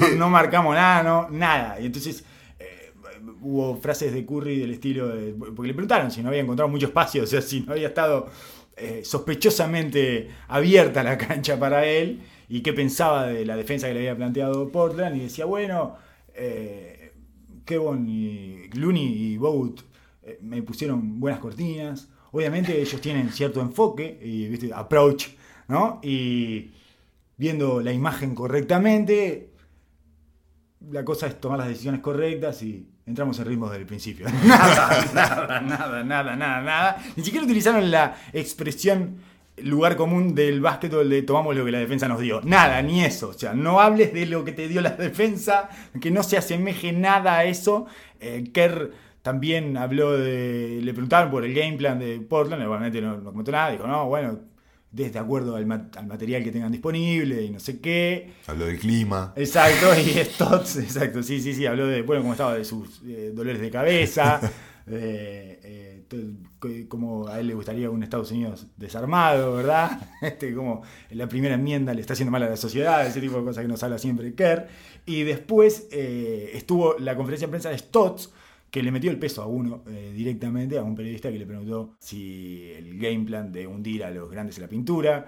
no no, marcamos nada, no, nada. Y entonces eh, hubo frases de Curry del estilo de, porque le preguntaron si no había encontrado mucho espacio, o sea, si no había estado eh, sospechosamente abierta la cancha para él y qué pensaba de la defensa que le había planteado Portland y decía, bueno, Kevon y Looney y Bogut eh, me pusieron buenas cortinas. Obviamente ellos tienen cierto enfoque y ¿viste? approach, ¿no? Y viendo la imagen correctamente, la cosa es tomar las decisiones correctas y entramos en ritmos del principio. Nada, nada, nada, nada, nada, nada. Ni siquiera utilizaron la expresión lugar común del básquetbol de tomamos lo que la defensa nos dio. Nada, ni eso. O sea, no hables de lo que te dio la defensa, que no se asemeje nada a eso. Eh, también habló de. Le preguntaron por el game plan de Portland, igualmente no, no comentó nada. Dijo, no, bueno, desde acuerdo al, ma- al material que tengan disponible y no sé qué. Habló del clima. Exacto, y Stotts, exacto, sí, sí, sí, habló de, bueno, cómo estaba de sus eh, dolores de cabeza, de eh, co- cómo a él le gustaría un Estados Unidos desarmado, ¿verdad? Este, como la primera enmienda le está haciendo mal a la sociedad, ese tipo de cosas que nos habla siempre Kerr. Y después eh, estuvo la conferencia de prensa de Stotts, que le metió el peso a uno eh, directamente, a un periodista que le preguntó si el game plan de hundir a los grandes en la pintura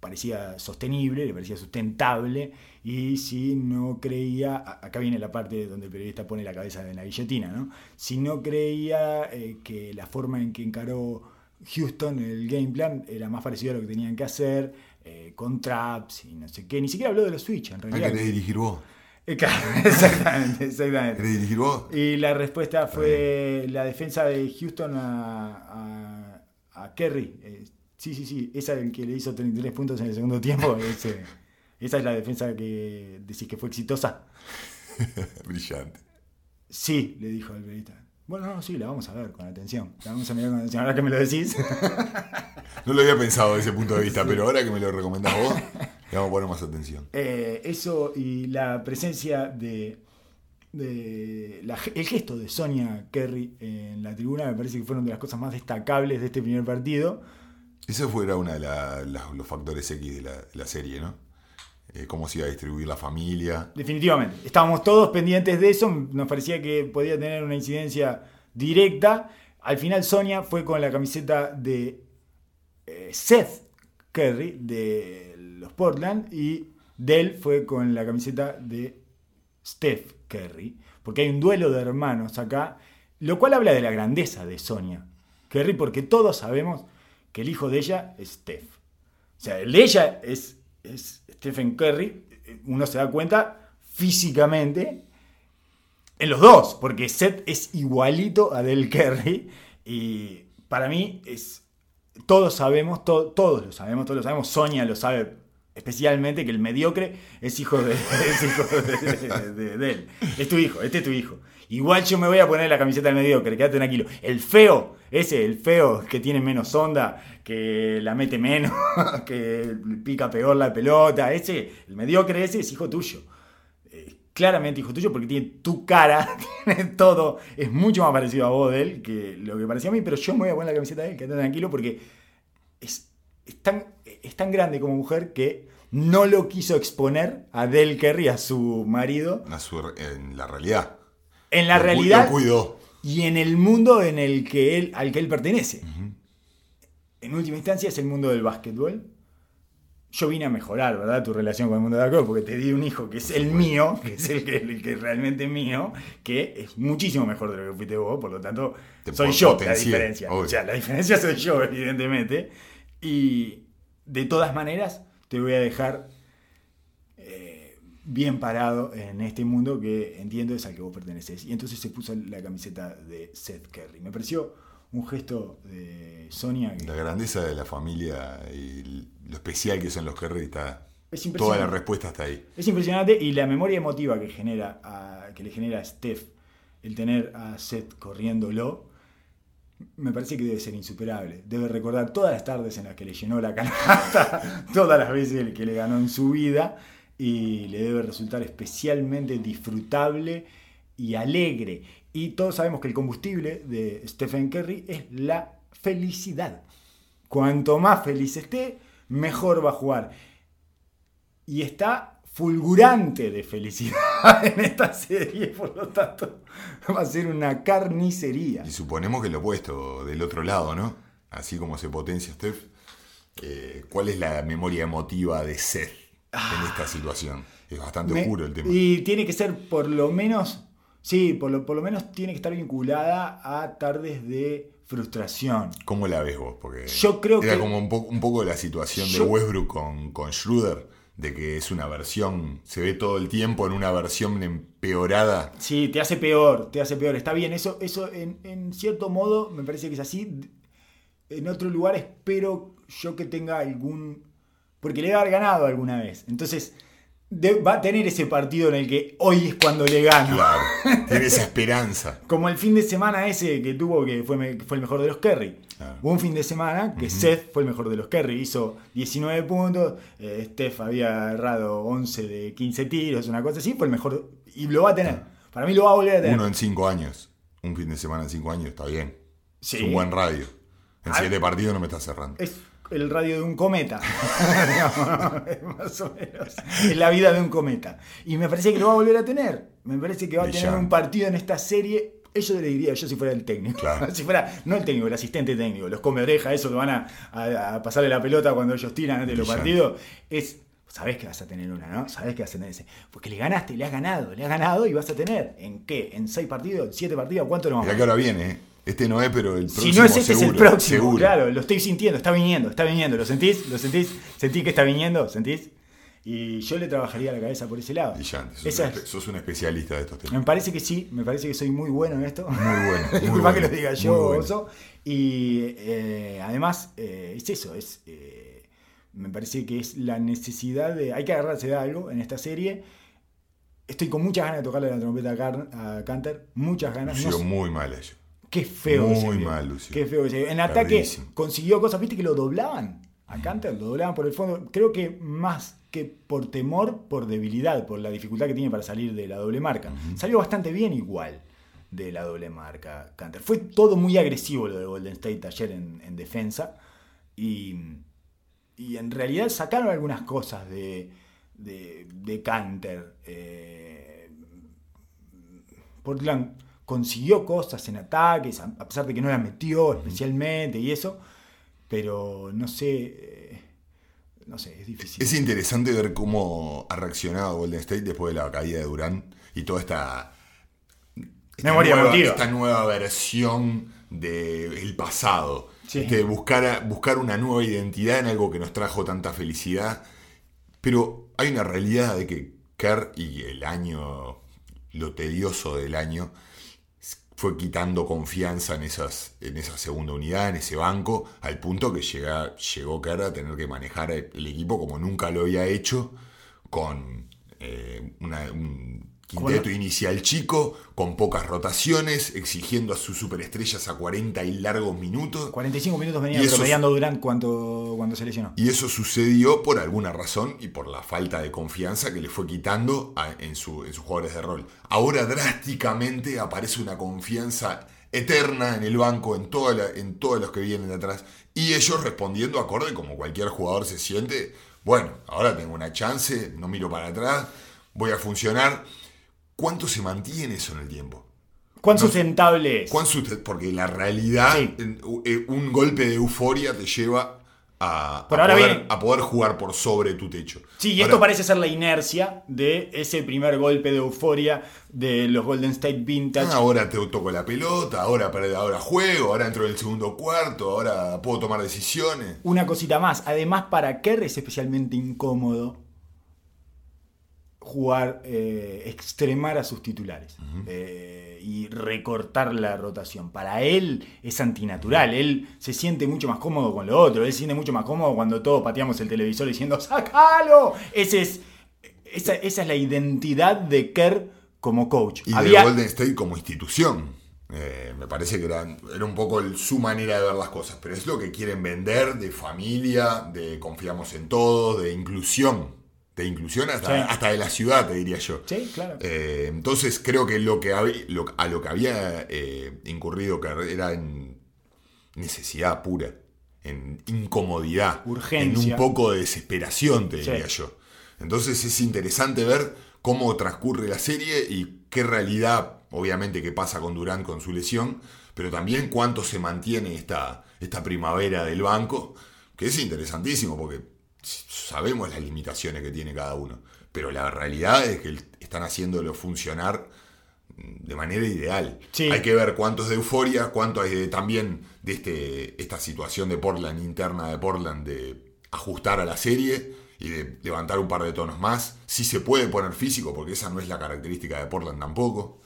parecía sostenible, le parecía sustentable, y si no creía, acá viene la parte donde el periodista pone la cabeza en la guillotina, ¿no? Si no creía eh, que la forma en que encaró Houston el game plan era más parecido a lo que tenían que hacer, eh, con traps y no sé qué, ni siquiera habló de los switch en realidad. ¿Querés dirigir vos? Exactamente, exactamente. ¿Querés dirigir vos? Y la respuesta fue la defensa de Houston a, a, a Kerry. Eh, sí, sí, sí. Esa es el que le hizo 33 puntos en el segundo tiempo. Ese- esa es la defensa que decís que fue exitosa. Brillante. Sí, le dijo al periodista. Bueno, no, sí, la vamos a ver con atención. La vamos a mirar con atención. Ahora que me lo decís. No lo había pensado desde ese punto de vista, pero ahora que me lo recomendás vos, le vamos a poner más atención. Eh, eso y la presencia de, de la- el gesto de Sonia Kerry en la tribuna me parece que fueron de las cosas más destacables de este primer partido. Ese fuera uno de la- la- los factores X de la, de la serie, ¿no? Eh, cómo se iba a distribuir la familia. Definitivamente. Estábamos todos pendientes de eso. Nos parecía que podía tener una incidencia directa. Al final Sonia fue con la camiseta de eh, Seth Curry de los Portland y Dell fue con la camiseta de Steph Curry. Porque hay un duelo de hermanos acá. Lo cual habla de la grandeza de Sonia Curry porque todos sabemos que el hijo de ella es Steph. O sea, el de ella es, es Stephen Curry. Uno se da cuenta físicamente en los dos, porque Seth es igualito a Del Curry. Y para mí es. Todos sabemos, to- todos lo sabemos, todos lo sabemos. Sonia lo sabe especialmente que el mediocre es hijo de, es de él. Es tu hijo, este es tu hijo. Igual yo me voy a poner la camiseta del mediocre, quédate tranquilo. El feo, ese, el feo que tiene menos onda, que la mete menos, que pica peor la pelota, ese, el mediocre ese es hijo tuyo. Claramente hijo tuyo porque tiene tu cara, tiene todo. Es mucho más parecido a vos de él que lo que parecía a mí, pero yo me voy a poner la camiseta de él, quédate tranquilo, porque es, es tan, es tan grande como mujer que no lo quiso exponer a Del Kerry, a su marido, A su- en la realidad. en la Lo realidad Lo cuidó. y en el mundo en el que él, al que él pertenece. En última instancia es el mundo del básquetbol. Yo vine a mejorar, ¿verdad? Tu relación con el mundo del básquetbol, porque te di un hijo que es el mío, que es el que, el que realmente es mío, que es muchísimo mejor de lo que fuiste vos, por lo tanto, Te soy yo la diferencia. obvio. O sea, la diferencia soy yo, evidentemente. Y de todas maneras, te voy a dejar eh, bien parado en este mundo que entiendo es al que vos perteneces. Y entonces se puso la camiseta de Seth Curry. Me pareció un gesto de Sonia que La grandeza de la familia y lo especial que son los Kerry está. Es Toda la respuesta está ahí. es impresionante y la memoria emotiva que genera a- que le genera a Steph el tener a Seth corriéndolo me parece que debe ser insuperable. Debe recordar todas las tardes en las que le llenó la canasta, todas las veces que le ganó en su vida y le debe resultar especialmente disfrutable y alegre. Y todos sabemos que el combustible de Stephen Curry es la felicidad. Cuanto más feliz esté, mejor va a jugar. Y está fulgurante de felicidad en esta serie, por lo tanto va a ser una carnicería. Y suponemos que lo opuesto, del otro lado, ¿no? Así como se potencia Steph. eh, ¿Cuál es la memoria emotiva de Seth en esta situación? Es bastante Ah. Me- oscuro el tema. Y tiene que ser por lo menos, sí, por lo, por lo menos tiene que estar vinculada a tardes de frustración. ¿Cómo la ves vos? Porque Yo creo era que- como un, po- un poco la situación Yo- de Westbrook con, con Schroeder, de que es una versión, se ve todo el tiempo en una versión empeorada. Sí, te hace peor, te hace peor. Está bien, eso, eso en, en cierto modo me parece que es así. En otro lugar espero yo que tenga algún... Porque le haber ganado alguna vez. Entonces de- va a tener ese partido en el que hoy es cuando le gano. Claro, tiene esa esperanza. Como el fin de semana ese que tuvo, que fue, fue el mejor de los Kerry. Claro. Hubo un fin de semana que Seth fue el mejor de los Kerry. Hizo 19 puntos. eh, Steph había errado 11 de 15 tiros, una cosa así. Fue el mejor. Y lo va a tener. Para mí lo va a volver a tener. Uno en cinco años. Un fin de semana en cinco años está bien. Sí. Es un buen radio. En Ah. siete partidos no me está cerrando. Es el radio de un cometa. Más o menos. Es la vida de un cometa. Y me parece que lo va a volver a tener. Me parece que va a tener un partido en esta serie. Eso le diría yo si fuera el técnico. Claro. Si fuera, no el técnico, el asistente técnico. Los come oreja, eso que van a, a- a pasarle la pelota cuando ellos tiran antes de los partidos. Es. Sabés que vas a tener una, ¿no? Sabés que vas a tener ese. Porque le ganaste, le has ganado, le has ganado y vas a tener. ¿En qué? ¿En seis partidos? ¿En siete partidos? ¿Cuánto no Mirá que ahora viene, ¿eh? Este no es, pero el próximo si no es este, seguro. es el próximo. seguro. Claro, lo estoy sintiendo, está viniendo, está viniendo. ¿Lo sentís? ¿Lo sentís? ¿Sentís que está viniendo? ¿Sentís? Y yo le trabajaría la cabeza por ese lado. Brillante. Sos, Esa un, es- sos un especialista de estos temas. me parece que sí, me parece que soy muy bueno en esto. Muy bueno. muy Disculpa que lo diga yo, bueno. Oso. Y eh, además, eh, es eso, es. eh, me parece que es la necesidad de. Hay que agarrarse de algo en esta serie. Estoy con muchas ganas de tocarle la trompeta a, Car- a Canter. Muchas ganas. No Lució sé- muy mal ello. Qué feo. Muy mal, Lucio. Qué feo que se vio. En ataque consiguió cosas, viste que lo doblaban. A Canter lo doblaban por el fondo. Creo que más que por temor, por debilidad, por la dificultad que tiene para salir de la doble marca. Salió bastante bien igual de la doble marca Canter. Fue todo muy agresivo lo de Golden State ayer en, en defensa. Y, y en realidad sacaron algunas cosas de, de, de Canter. Eh, Portland consiguió cosas en ataques, a pesar de que no las metió especialmente y eso, pero no sé, eh, no sé, es difícil. Es interesante ver cómo ha reaccionado Golden State después de la caída de Durán y toda esta, esta Memoria nueva, emotiva. esta nueva versión del pasado. Sí. Este, buscar, buscar una nueva identidad en algo que nos trajo tanta felicidad. Pero hay una realidad de que Kerr y el año, lo tedioso del año, fue quitando confianza en, esas, en esa segunda unidad, en ese banco, al punto que llega, llegó Kerr a tener que manejar el equipo como nunca lo había hecho, con eh, un Quinteto inicial chico, con pocas rotaciones, exigiendo a sus superestrellas a 40 y largos minutos. 45 minutos venía promediando Durant cuando, cuando se lesionó. Y eso sucedió por alguna razón y por la falta de confianza que le fue quitando a- en, su- en sus jugadores de rol. Ahora drásticamente aparece una confianza eterna en el banco, en, toda la- en todos los que vienen de atrás. Y ellos respondiendo acorde como cualquier jugador se siente. Bueno, ahora tengo una chance, no miro para atrás, voy a funcionar. ¿Cuánto se mantiene eso en el tiempo? ¿Cuán No- sustentable es? ¿Cuán sust- Porque la realidad, Sí. eh, un golpe de euforia te lleva a, Por a ahora poder, viene- a poder jugar por sobre tu techo. Sí, y Ahora, esto parece ser la inercia de ese primer golpe de euforia de los Golden State Vintage. Ahora te toco la pelota, ahora, ahora juego, ahora entro en el segundo cuarto, ahora puedo tomar decisiones. Una cosita más. Además, para Kerr es especialmente incómodo jugar, eh, extremar a sus titulares eh, y recortar la rotación. Para él es antinatural. Él se siente mucho más cómodo con lo otro. Él se siente mucho más cómodo cuando todos pateamos el televisor diciendo ¡Sácalo! Ese es, esa, esa es la identidad de Kerr como coach. Y Había- de Golden State como institución. Eh, me parece que era, era un poco el- su manera de ver las cosas, pero es lo que quieren vender de familia, de confiamos en todos, de inclusión. De inclusión hasta, Sí. hasta de la ciudad, te diría yo. Sí, claro. Eh, entonces creo que lo que lo- a lo que había eh, incurrido que era en necesidad pura, en incomodidad, Urgencia. en un poco de desesperación, te Sí. diría yo. Entonces es interesante ver cómo transcurre la serie y qué realidad, obviamente, que pasa con Durant con su lesión, pero también cuánto se mantiene esta, esta primavera del banco, que es interesantísimo porque sabemos las limitaciones que tiene cada uno, pero la realidad es que están haciéndolo funcionar de manera ideal. Sí. Hay que ver cuánto es de euforia, cuánto hay de- también de este, esta situación de Portland, interna de Portland, de ajustar a la serie y de levantar un par de tonos más. Si se puede poner físico, porque esa no es la característica de Portland tampoco.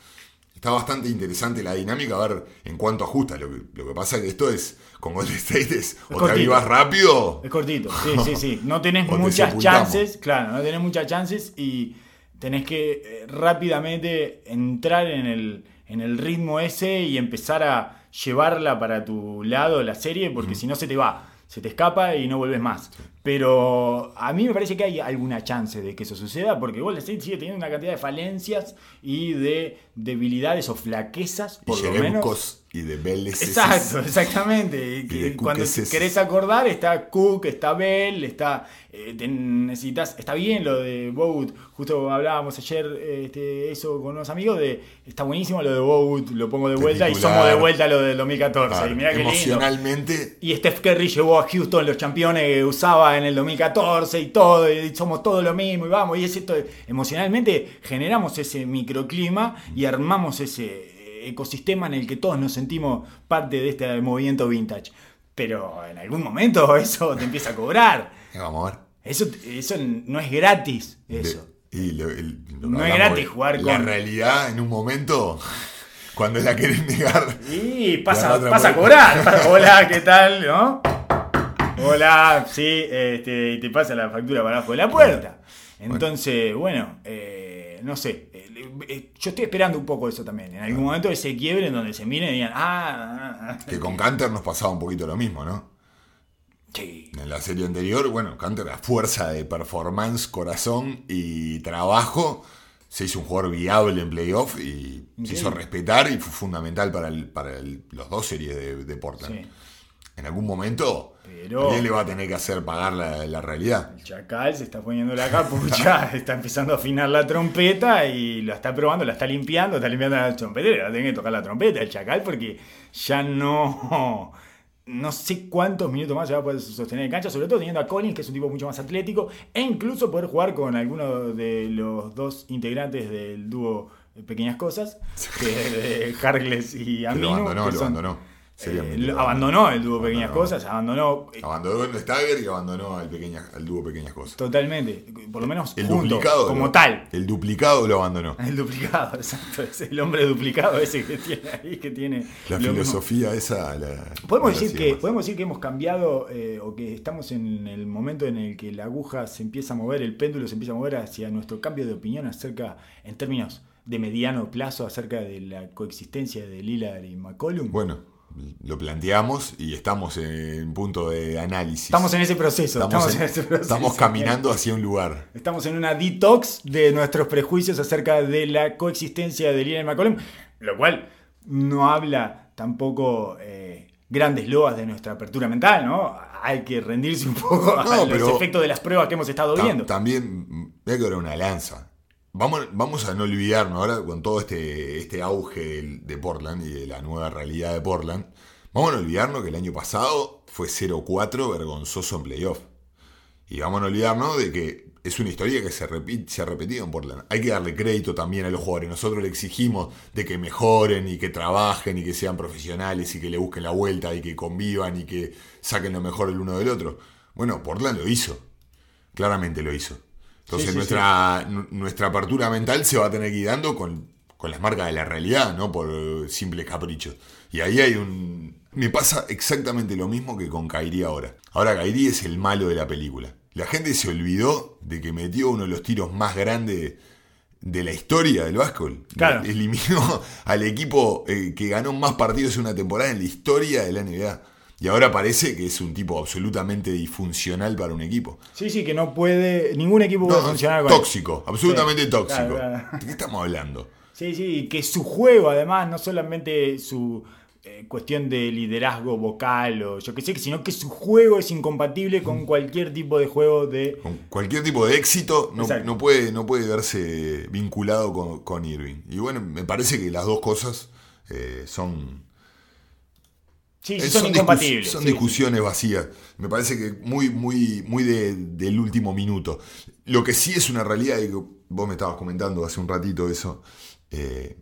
Está bastante interesante la dinámica, a ver en cuánto ajusta. Lo que, lo que pasa es que esto es, con Golden State es, o te cortito. avivas rápido, Es cortito, sí, sí, sí. No tenés te muchas chances, claro, no tenés muchas chances y tenés que eh, rápidamente entrar en el, en el ritmo ese y empezar a llevarla para tu lado la serie, porque si no se te va, se te escapa y no vuelves más. Pero a mí me parece que hay alguna chance de que eso suceda, porque Golden State sigue teniendo una cantidad de falencias y de debilidades o flaquezas, y por lo menos. Y de Vélez. Exacto, exactamente. Y Que cuando es querés acordar, está Cook, está Bell, está. eh, te necesitas. Está bien lo de Bogut. Justo hablábamos ayer este, eso con unos amigos. de Está buenísimo lo de Bogut, lo pongo de vuelta y somos de vuelta lo del 2014. Claro, y mirá qué lindo. emocionalmente Y Steph Curry llevó a Houston los campeones que usaba en el 2014 y todo, y somos todo lo mismo, y vamos, y es esto, emocionalmente generamos ese microclima y armamos ese ecosistema en el que todos nos sentimos parte de este movimiento vintage. Pero en algún momento eso te empieza a cobrar. Eh, Vamos a ver. Eso, eso no es gratis, eso. De- y lo- el- lo No es gratis jugar La con- realidad en un momento, cuando la querés negar. Y La pasa, pasa a cobrar. Hola, ¿qué tal? ¿No? Hola, sí, este, y te pasa la factura para abajo de la puerta. Entonces, bueno, eh, no sé. Eh, Yo estoy esperando un poco eso también. En algún momento ese quiebre en donde se miren y digan, ah, ah, ah". Que con Canter nos pasaba un poquito lo mismo, ¿no? sí. En la serie anterior, bueno, Canter a fuerza de performance, corazón y trabajo, se hizo un jugador viable en playoff y se hizo respetar y fue fundamental para, el- para el- los dos series de, de Portland. Sí. En algún momento, Pero- alguien le va a tener que hacer pagar la, la realidad. El chacal se está poniendo la capucha, está empezando a afinar la trompeta y lo está probando, la está limpiando, está limpiando la trompeta, la tiene que tocar la trompeta el chacal porque ya no. No sé cuántos minutos más se va a poder sostener en cancha, sobre todo teniendo a Collins, que es un tipo mucho más atlético, e incluso poder jugar con alguno de los dos integrantes del dúo Pequeñas Cosas, que de Hargles y Que Aminu. lo abandonó, que lo abandonó. Eh, abandonó el dúo Pequeñas Abandonó. Cosas, abandonó eh, Abandonó el Stagger y abandonó al, pequeña, al dúo Pequeñas Cosas. totalmente, por lo menos El duplicado. como lo- tal. El duplicado lo abandonó. El duplicado, exacto. Es el hombre duplicado ese que tiene ahí, que tiene. La mismo. filosofía esa. La, Podemos la decir, que, más. podemos decir que hemos cambiado eh, o que estamos en el momento en el que la aguja se empieza a mover, el péndulo se empieza a mover hacia nuestro cambio de opinión acerca, en términos de mediano plazo acerca de la coexistencia de Lillard y McCollum? Bueno, lo planteamos y estamos en punto de análisis. Estamos en ese proceso. Estamos, Estamos, en- en ese proceso. estamos caminando hacia un lugar. Estamos en una detox de nuestros prejuicios acerca de la coexistencia de Lillard y McCollum, lo cual no habla tampoco eh, grandes loas de nuestra apertura mental, ¿no? Hay que rendirse un poco a No, los pero- efectos de las pruebas que hemos estado Ta- viendo. También mm, voy a quebrar una lanza. Vamos, vamos a no olvidarnos ahora con todo este, este auge de Portland y de la nueva realidad de Portland. Vamos a no olvidarnos que el año pasado fue 0-4 vergonzoso en playoff. Y vamos a no olvidarnos de que es una historia que se, repi- se ha repetido en Portland. Hay que darle crédito también a los jugadores. Nosotros le exigimos de que mejoren y que trabajen y que sean profesionales y que le busquen la vuelta y que convivan y que saquen lo mejor el uno del otro. Bueno, Portland lo hizo. Claramente lo hizo. Entonces Sí, sí, nuestra, nu- nuestra apertura mental se va a tener que ir dando con, con las marcas de la realidad, no por simples caprichos. Y ahí hay un... Me pasa exactamente lo mismo que con Kairi ahora. Ahora Kairi es el malo de la película. La gente se olvidó de que metió uno de los tiros más grandes de la historia del básquetbol. Claro. Eliminó al equipo eh, que ganó más partidos en una temporada en la historia de la NBA. Y ahora parece que es un tipo absolutamente disfuncional para un equipo. Sí, sí, que no puede, ningún equipo puede No, funcionar con tóxico, absolutamente Sí, tóxico. claro, claro. ¿De qué estamos hablando? Sí, sí, y que su juego, además, no solamente su eh, cuestión de liderazgo vocal o yo qué sé, sino que su juego es incompatible con cualquier tipo de juego de... Con cualquier tipo de éxito no, puede, no puede verse vinculado con, con Irving. Y bueno, me parece que las dos cosas eh, son, Sí, eh, sí, son, incompatibles. son sí, sí. discusiones vacías. Me parece que muy, muy, muy de- del último minuto. Lo que sí es una realidad, y que vos me estabas comentando hace un ratito eso, eh,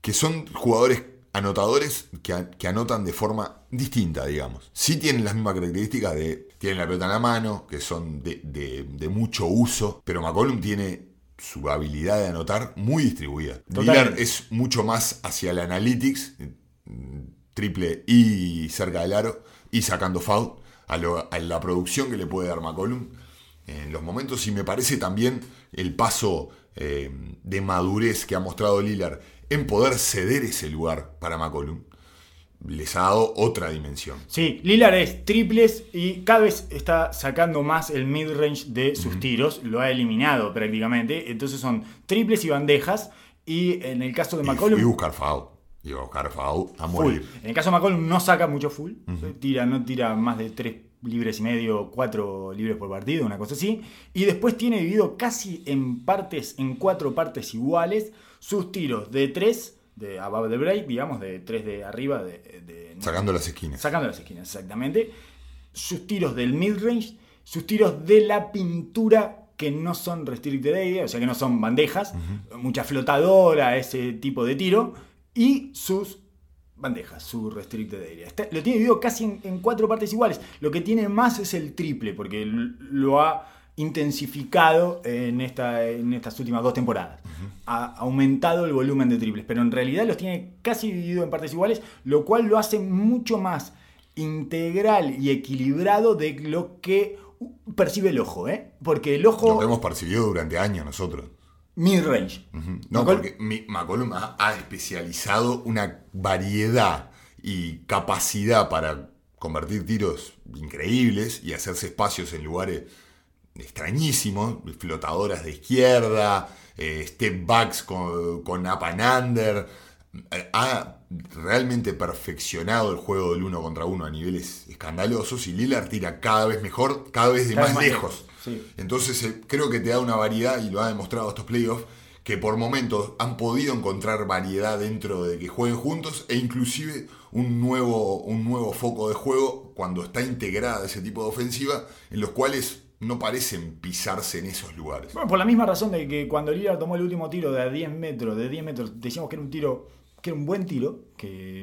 que son jugadores anotadores que, que anotan de forma distinta, digamos. Sí tienen las mismas características de, tienen la pelota en la mano, que son de, de- de mucho uso, pero McCollum tiene su habilidad de anotar muy distribuida. Lillard es mucho más hacia el analytics, triple y cerca del aro, y sacando foul, a, lo- a la producción que le puede dar McCollum. En los momentos, y me parece también el paso eh, de madurez que ha mostrado Lillard en poder ceder ese lugar para McCollum, les ha dado otra dimensión. Sí, Lillard es triples y cada vez está sacando más el mid-range de sus tiros, lo ha eliminado prácticamente, entonces son triples y bandejas y en el caso de McCollum... y buscar foul, y buscar foul a full. morir. En el caso de McCollum no saca mucho full, tira, no tira más de 3 libres y medio, 4 libres por partido, una cosa así. Y después tiene dividido casi en partes, en cuatro partes iguales, sus tiros de 3, de above the break, digamos, de 3 de arriba, de, de- Sacando las esquinas. sacando las esquinas, exactamente. Sus tiros del mid-range, sus tiros de la pintura que no son restricted area, o sea que no son bandejas, mucha flotadora, ese tipo de tiro, y sus bandejas, su restricted area. Está- lo tiene dividido casi en, en cuatro partes iguales. Lo que tiene más es el triple, porque lo ha intensificado en, esta, en estas últimas dos temporadas. Ha aumentado el volumen de triples, pero en realidad los tiene casi dividido en partes iguales, lo cual lo hace mucho más integral y equilibrado de lo que percibe el ojo, ¿eh? Porque el Lo ojo que hemos percibido durante años nosotros. Mid-range. Ujú. No, porque mi- McCollum ha, ha especializado una variedad y capacidad para convertir tiros increíbles y hacerse espacios en lugares extrañísimos, flotadoras de izquierda, eh, step backs con, con up and under. Ha realmente perfeccionado el juego del uno contra uno a niveles escandalosos y Lillard tira cada vez mejor, cada vez de Cada más, vez más lejos. lejos, sí. Entonces eh, creo que te da una variedad y lo ha demostrado estos playoffs que por momentos han podido encontrar variedad dentro de que jueguen juntos e inclusive un nuevo, un nuevo foco de juego cuando está integrada ese tipo de ofensiva en los cuales no parecen pisarse en esos lugares. Bueno, por la misma razón de que cuando Lillard tomó el último tiro de a 10 metros, de 10 metros, decíamos que era un tiro, que era un buen tiro, que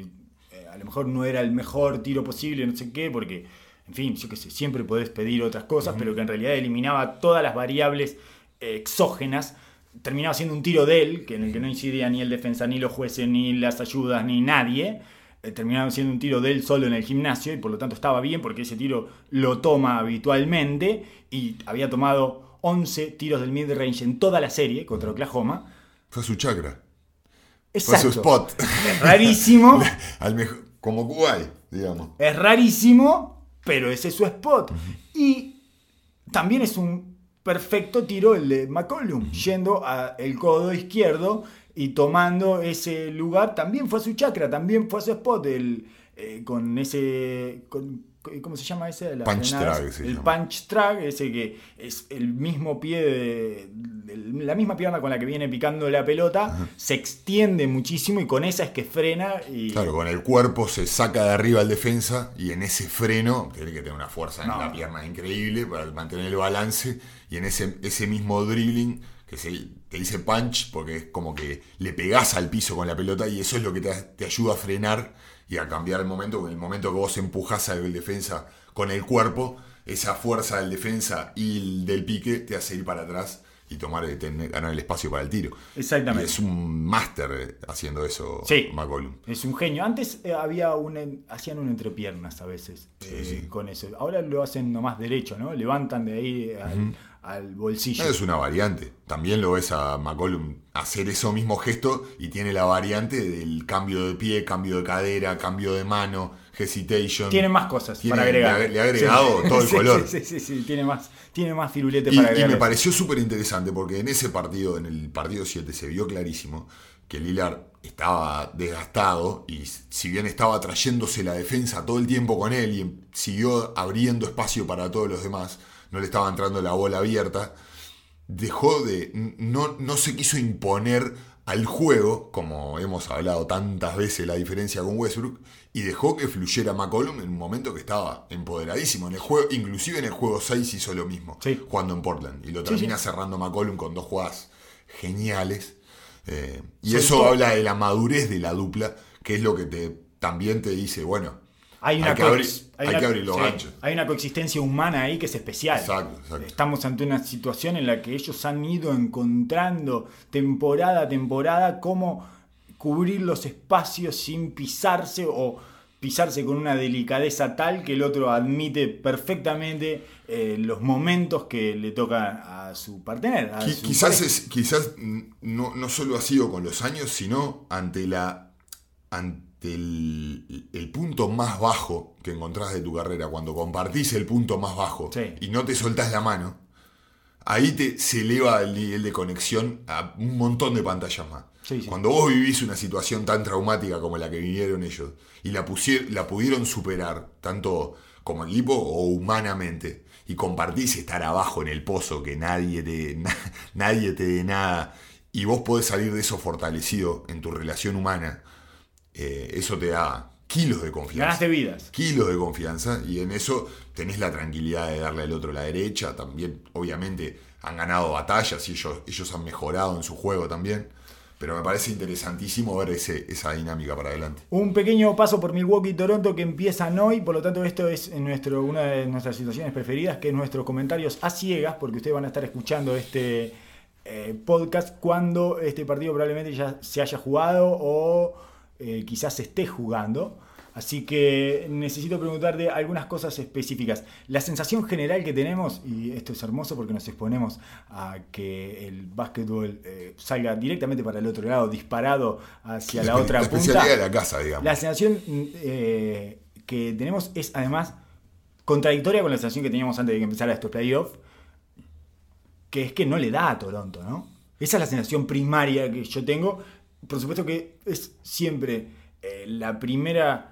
eh, a lo mejor no era el mejor tiro posible, no sé qué, porque, en fin, yo qué sé, siempre podés pedir otras cosas, pero que en realidad eliminaba todas las variables eh, exógenas. Terminaba siendo un tiro de él, que en el que no incidía ni el defensa, ni los jueces, ni las ayudas, ni nadie. Eh, terminaba siendo un tiro de él solo en el gimnasio y por lo tanto estaba bien porque ese tiro lo toma habitualmente y había tomado 11 tiros del mid-range en toda la serie contra Oklahoma. Fue su chakra. Fue su spot. Es rarísimo, Al mejor, como Kuwait, digamos. es rarísimo, pero ese es su spot. Y también es un perfecto tiro el de McCollum, yendo a el codo izquierdo y tomando ese lugar. También fue a su chakra, también fue a su spot, el, eh, con ese... con- ¿Cómo se llama ese? Las Punch frenadas. drag El llama. punch track, ese que es el mismo pie de, de- la misma pierna con la que viene picando la pelota, se extiende muchísimo y con esa es que frena y Claro, con el cuerpo se saca de arriba el defensa y en ese freno tiene que tener una fuerza No. en la pierna increíble para mantener el balance y en ese, ese mismo dribbling que se, te dice punch porque es como que le pegás al piso con la pelota y eso es lo que te, te ayuda a frenar y a cambiar el momento. En el momento que vos empujás al defensa con el cuerpo, esa fuerza del defensa y el del pique te hace ir para atrás y tomar tener- ganar el espacio para el tiro. Exactamente. Y es un máster eh, haciendo eso Sí. McCollum. Es un genio. Antes eh, había un hacían un entrepiernas a veces eh, sí. con eso. Ahora lo hacen nomás derecho, ¿no? Levantan de ahí al, al bolsillo. Es una variante. También lo ves a McCollum hacer eso mismo gesto y tiene la variante del cambio de pie, cambio de cadera, cambio de mano, hesitation. Tiene más cosas Tiene- para agregar. le ha- agregado todo el Sí, color. Sí, sí, sí, sí, tiene más, tiene más firulete Y, para y agregar. me pareció súper interesante porque en ese partido, en el partido 7, se vio clarísimo que Lillard estaba desgastado y si bien estaba trayéndose la defensa todo el tiempo con él y siguió abriendo espacio para todos los demás, no le estaba entrando la bola abierta, dejó de. No, no se quiso imponer al juego, como hemos hablado tantas veces la diferencia con Westbrook, y dejó que fluyera McCollum en un momento que estaba empoderadísimo. En el juego, inclusive en el juego 6 hizo lo mismo, Sí. jugando en Portland. Y lo termina sí. cerrando McCollum con dos jugadas geniales. Eh, y eso habla de la madurez de la dupla, que es lo que te también te dice, bueno, Hay, una hay que coex- abrir- hay una- que abrir los sí, ganchos. hay una coexistencia humana ahí que es especial. Exacto, exacto. Estamos ante una situación en la que ellos han ido encontrando temporada a temporada cómo cubrir los espacios sin pisarse o pisarse con una delicadeza tal que el otro admite perfectamente eh, los momentos que le toca a su partener. a Qui- su quizás pareja. es, quizás no, no solo ha sido con los años, sino ante la ante el, el punto más bajo que encontrás de tu carrera, cuando compartís el punto más bajo Sí. y no te soltás la mano, ahí te, se eleva el nivel de conexión a un montón de pantallas más. Sí, sí. Cuando vos vivís una situación tan traumática como la que vivieron ellos y la, pusier- la pudieron superar, tanto como equipo o humanamente, y compartís estar abajo en el pozo, que nadie te, na- nadie te dé nada, y vos podés salir de eso fortalecido en tu relación humana, eh, eso te da kilos de confianza Ganaste vidas. kilos de confianza y en eso tenés la tranquilidad de darle al otro la derecha. También, obviamente, han ganado batallas y ellos, ellos han mejorado en su juego también. Pero me parece interesantísimo ver ese, esa dinámica para adelante. Un pequeño paso por Milwaukee y Toronto que empiezan hoy, por lo tanto esto es nuestro, una de nuestras situaciones preferidas, que es nuestros comentarios a ciegas, porque ustedes van a estar escuchando este eh, podcast cuando este partido probablemente ya se haya jugado o eh, quizás esté jugando. Así que necesito preguntarte algunas cosas específicas. La sensación general que tenemos, y esto es hermoso porque nos exponemos a que el básquetbol eh, salga directamente para el otro lado, disparado hacia la otra la punta. de la casa, digamos. La sensación eh, que tenemos es además contradictoria con la sensación que teníamos antes de que empezara estos playoffs, que es que no le da a Toronto, ¿no? Esa es la sensación primaria que yo tengo. Por supuesto que es siempre eh, la primera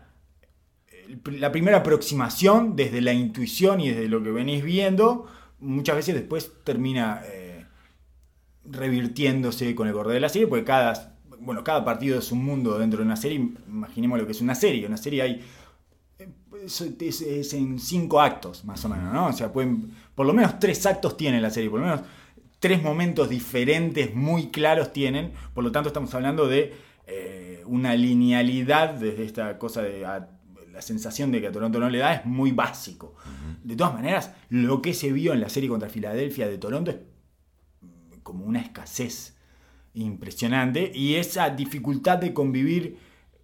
la primera aproximación desde la intuición y desde lo que venís viendo, muchas veces después termina eh, revirtiéndose con el correr de la serie, porque cada, bueno, cada partido es un mundo dentro de una serie. Imaginemos lo que es una serie. Una serie hay. eh, es- es en cinco actos, más o menos, ¿no? O sea, pueden. Por lo menos tres actos tiene la serie, por lo menos tres momentos diferentes, muy claros tienen. Por lo tanto, estamos hablando de eh, una linealidad desde esta cosa de. a- la sensación de que a Toronto no le da es muy básico. De todas maneras, lo que se vio en la serie contra Filadelfia de Toronto es como una escasez impresionante y esa dificultad de convivir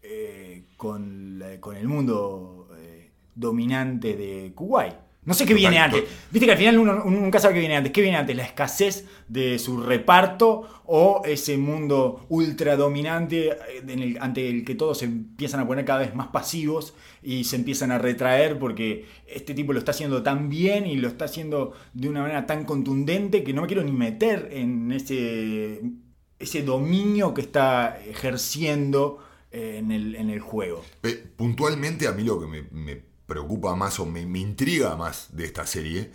eh, con, la- con el mundo eh, dominante de Kuwait. No sé qué viene antes. Viste que al final uno, uno nunca sabe qué viene antes. ¿Qué viene antes? ¿La escasez de su reparto o ese mundo ultra dominante eh, en el- ante el que todos se empiezan a poner cada vez más pasivos y se empiezan a retraer porque este tipo lo está haciendo tan bien y lo está haciendo de una manera tan contundente que no me quiero ni meter en ese, ese dominio que está ejerciendo eh, en el, en el juego. Puntualmente a mí lo que me, me preocupa más o me, me intriga más de esta serie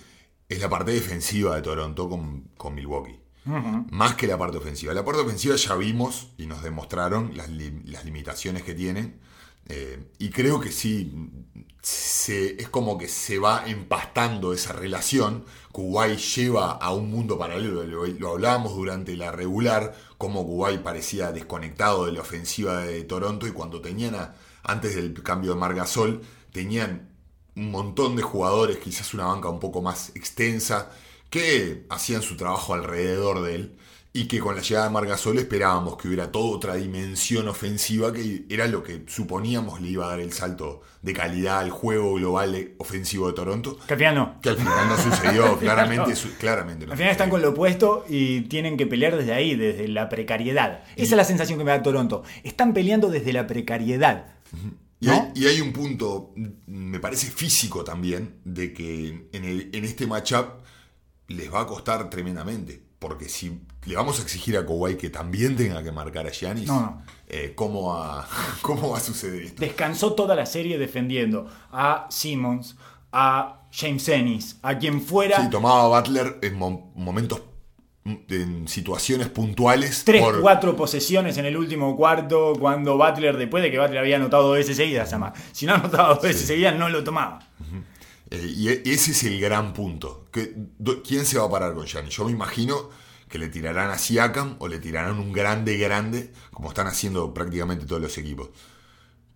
es la parte defensiva de Toronto con, con Milwaukee. Más que la parte ofensiva. La parte ofensiva ya vimos y nos demostraron las, li- las limitaciones que tienen. Eh, y creo que sí, se- es como que se va empastando esa relación. Kuwait lleva a un mundo paralelo, lo, lo hablábamos durante la regular, como Kuwait parecía desconectado de la ofensiva de Toronto y cuando tenían, a- antes del cambio de Margasol, tenían un montón de jugadores, quizás una banca un poco más extensa, que hacían su trabajo alrededor de él y que con la llegada de Margasol esperábamos que hubiera toda otra dimensión ofensiva que era lo que suponíamos le iba a dar el salto de calidad al juego global ofensivo de Toronto, Que al final no. que al final no sucedió, claramente, su- claramente no Al final están con lo opuesto y tienen que pelear desde ahí, desde la precariedad. Esa es la sensación que me da Toronto. Están peleando desde la precariedad. ¿No? hay, y hay un punto, me parece físico también, de que en, el- en este matchup les va a costar tremendamente. Porque si le vamos a exigir a Kawhi que también tenga que marcar a Giannis, No, no. eh, ¿cómo, va, ¿cómo va a suceder esto? Descansó toda la serie defendiendo a Simmons, a James Ennis, a quien fuera. Sí, tomaba a Butler en mo- momentos, en situaciones puntuales. Tres, por- cuatro posesiones en el último cuarto, cuando Butler, después de que Butler había anotado dos veces seguidas, Sama. Si no anotaba dos veces seguidas, no lo tomaba. Eh, y e- ese es el gran punto. Que, do- ¿Quién se va a parar con Giannis? Yo me imagino que le tirarán a Siakam o le tirarán un grande grande, como están haciendo prácticamente todos los equipos.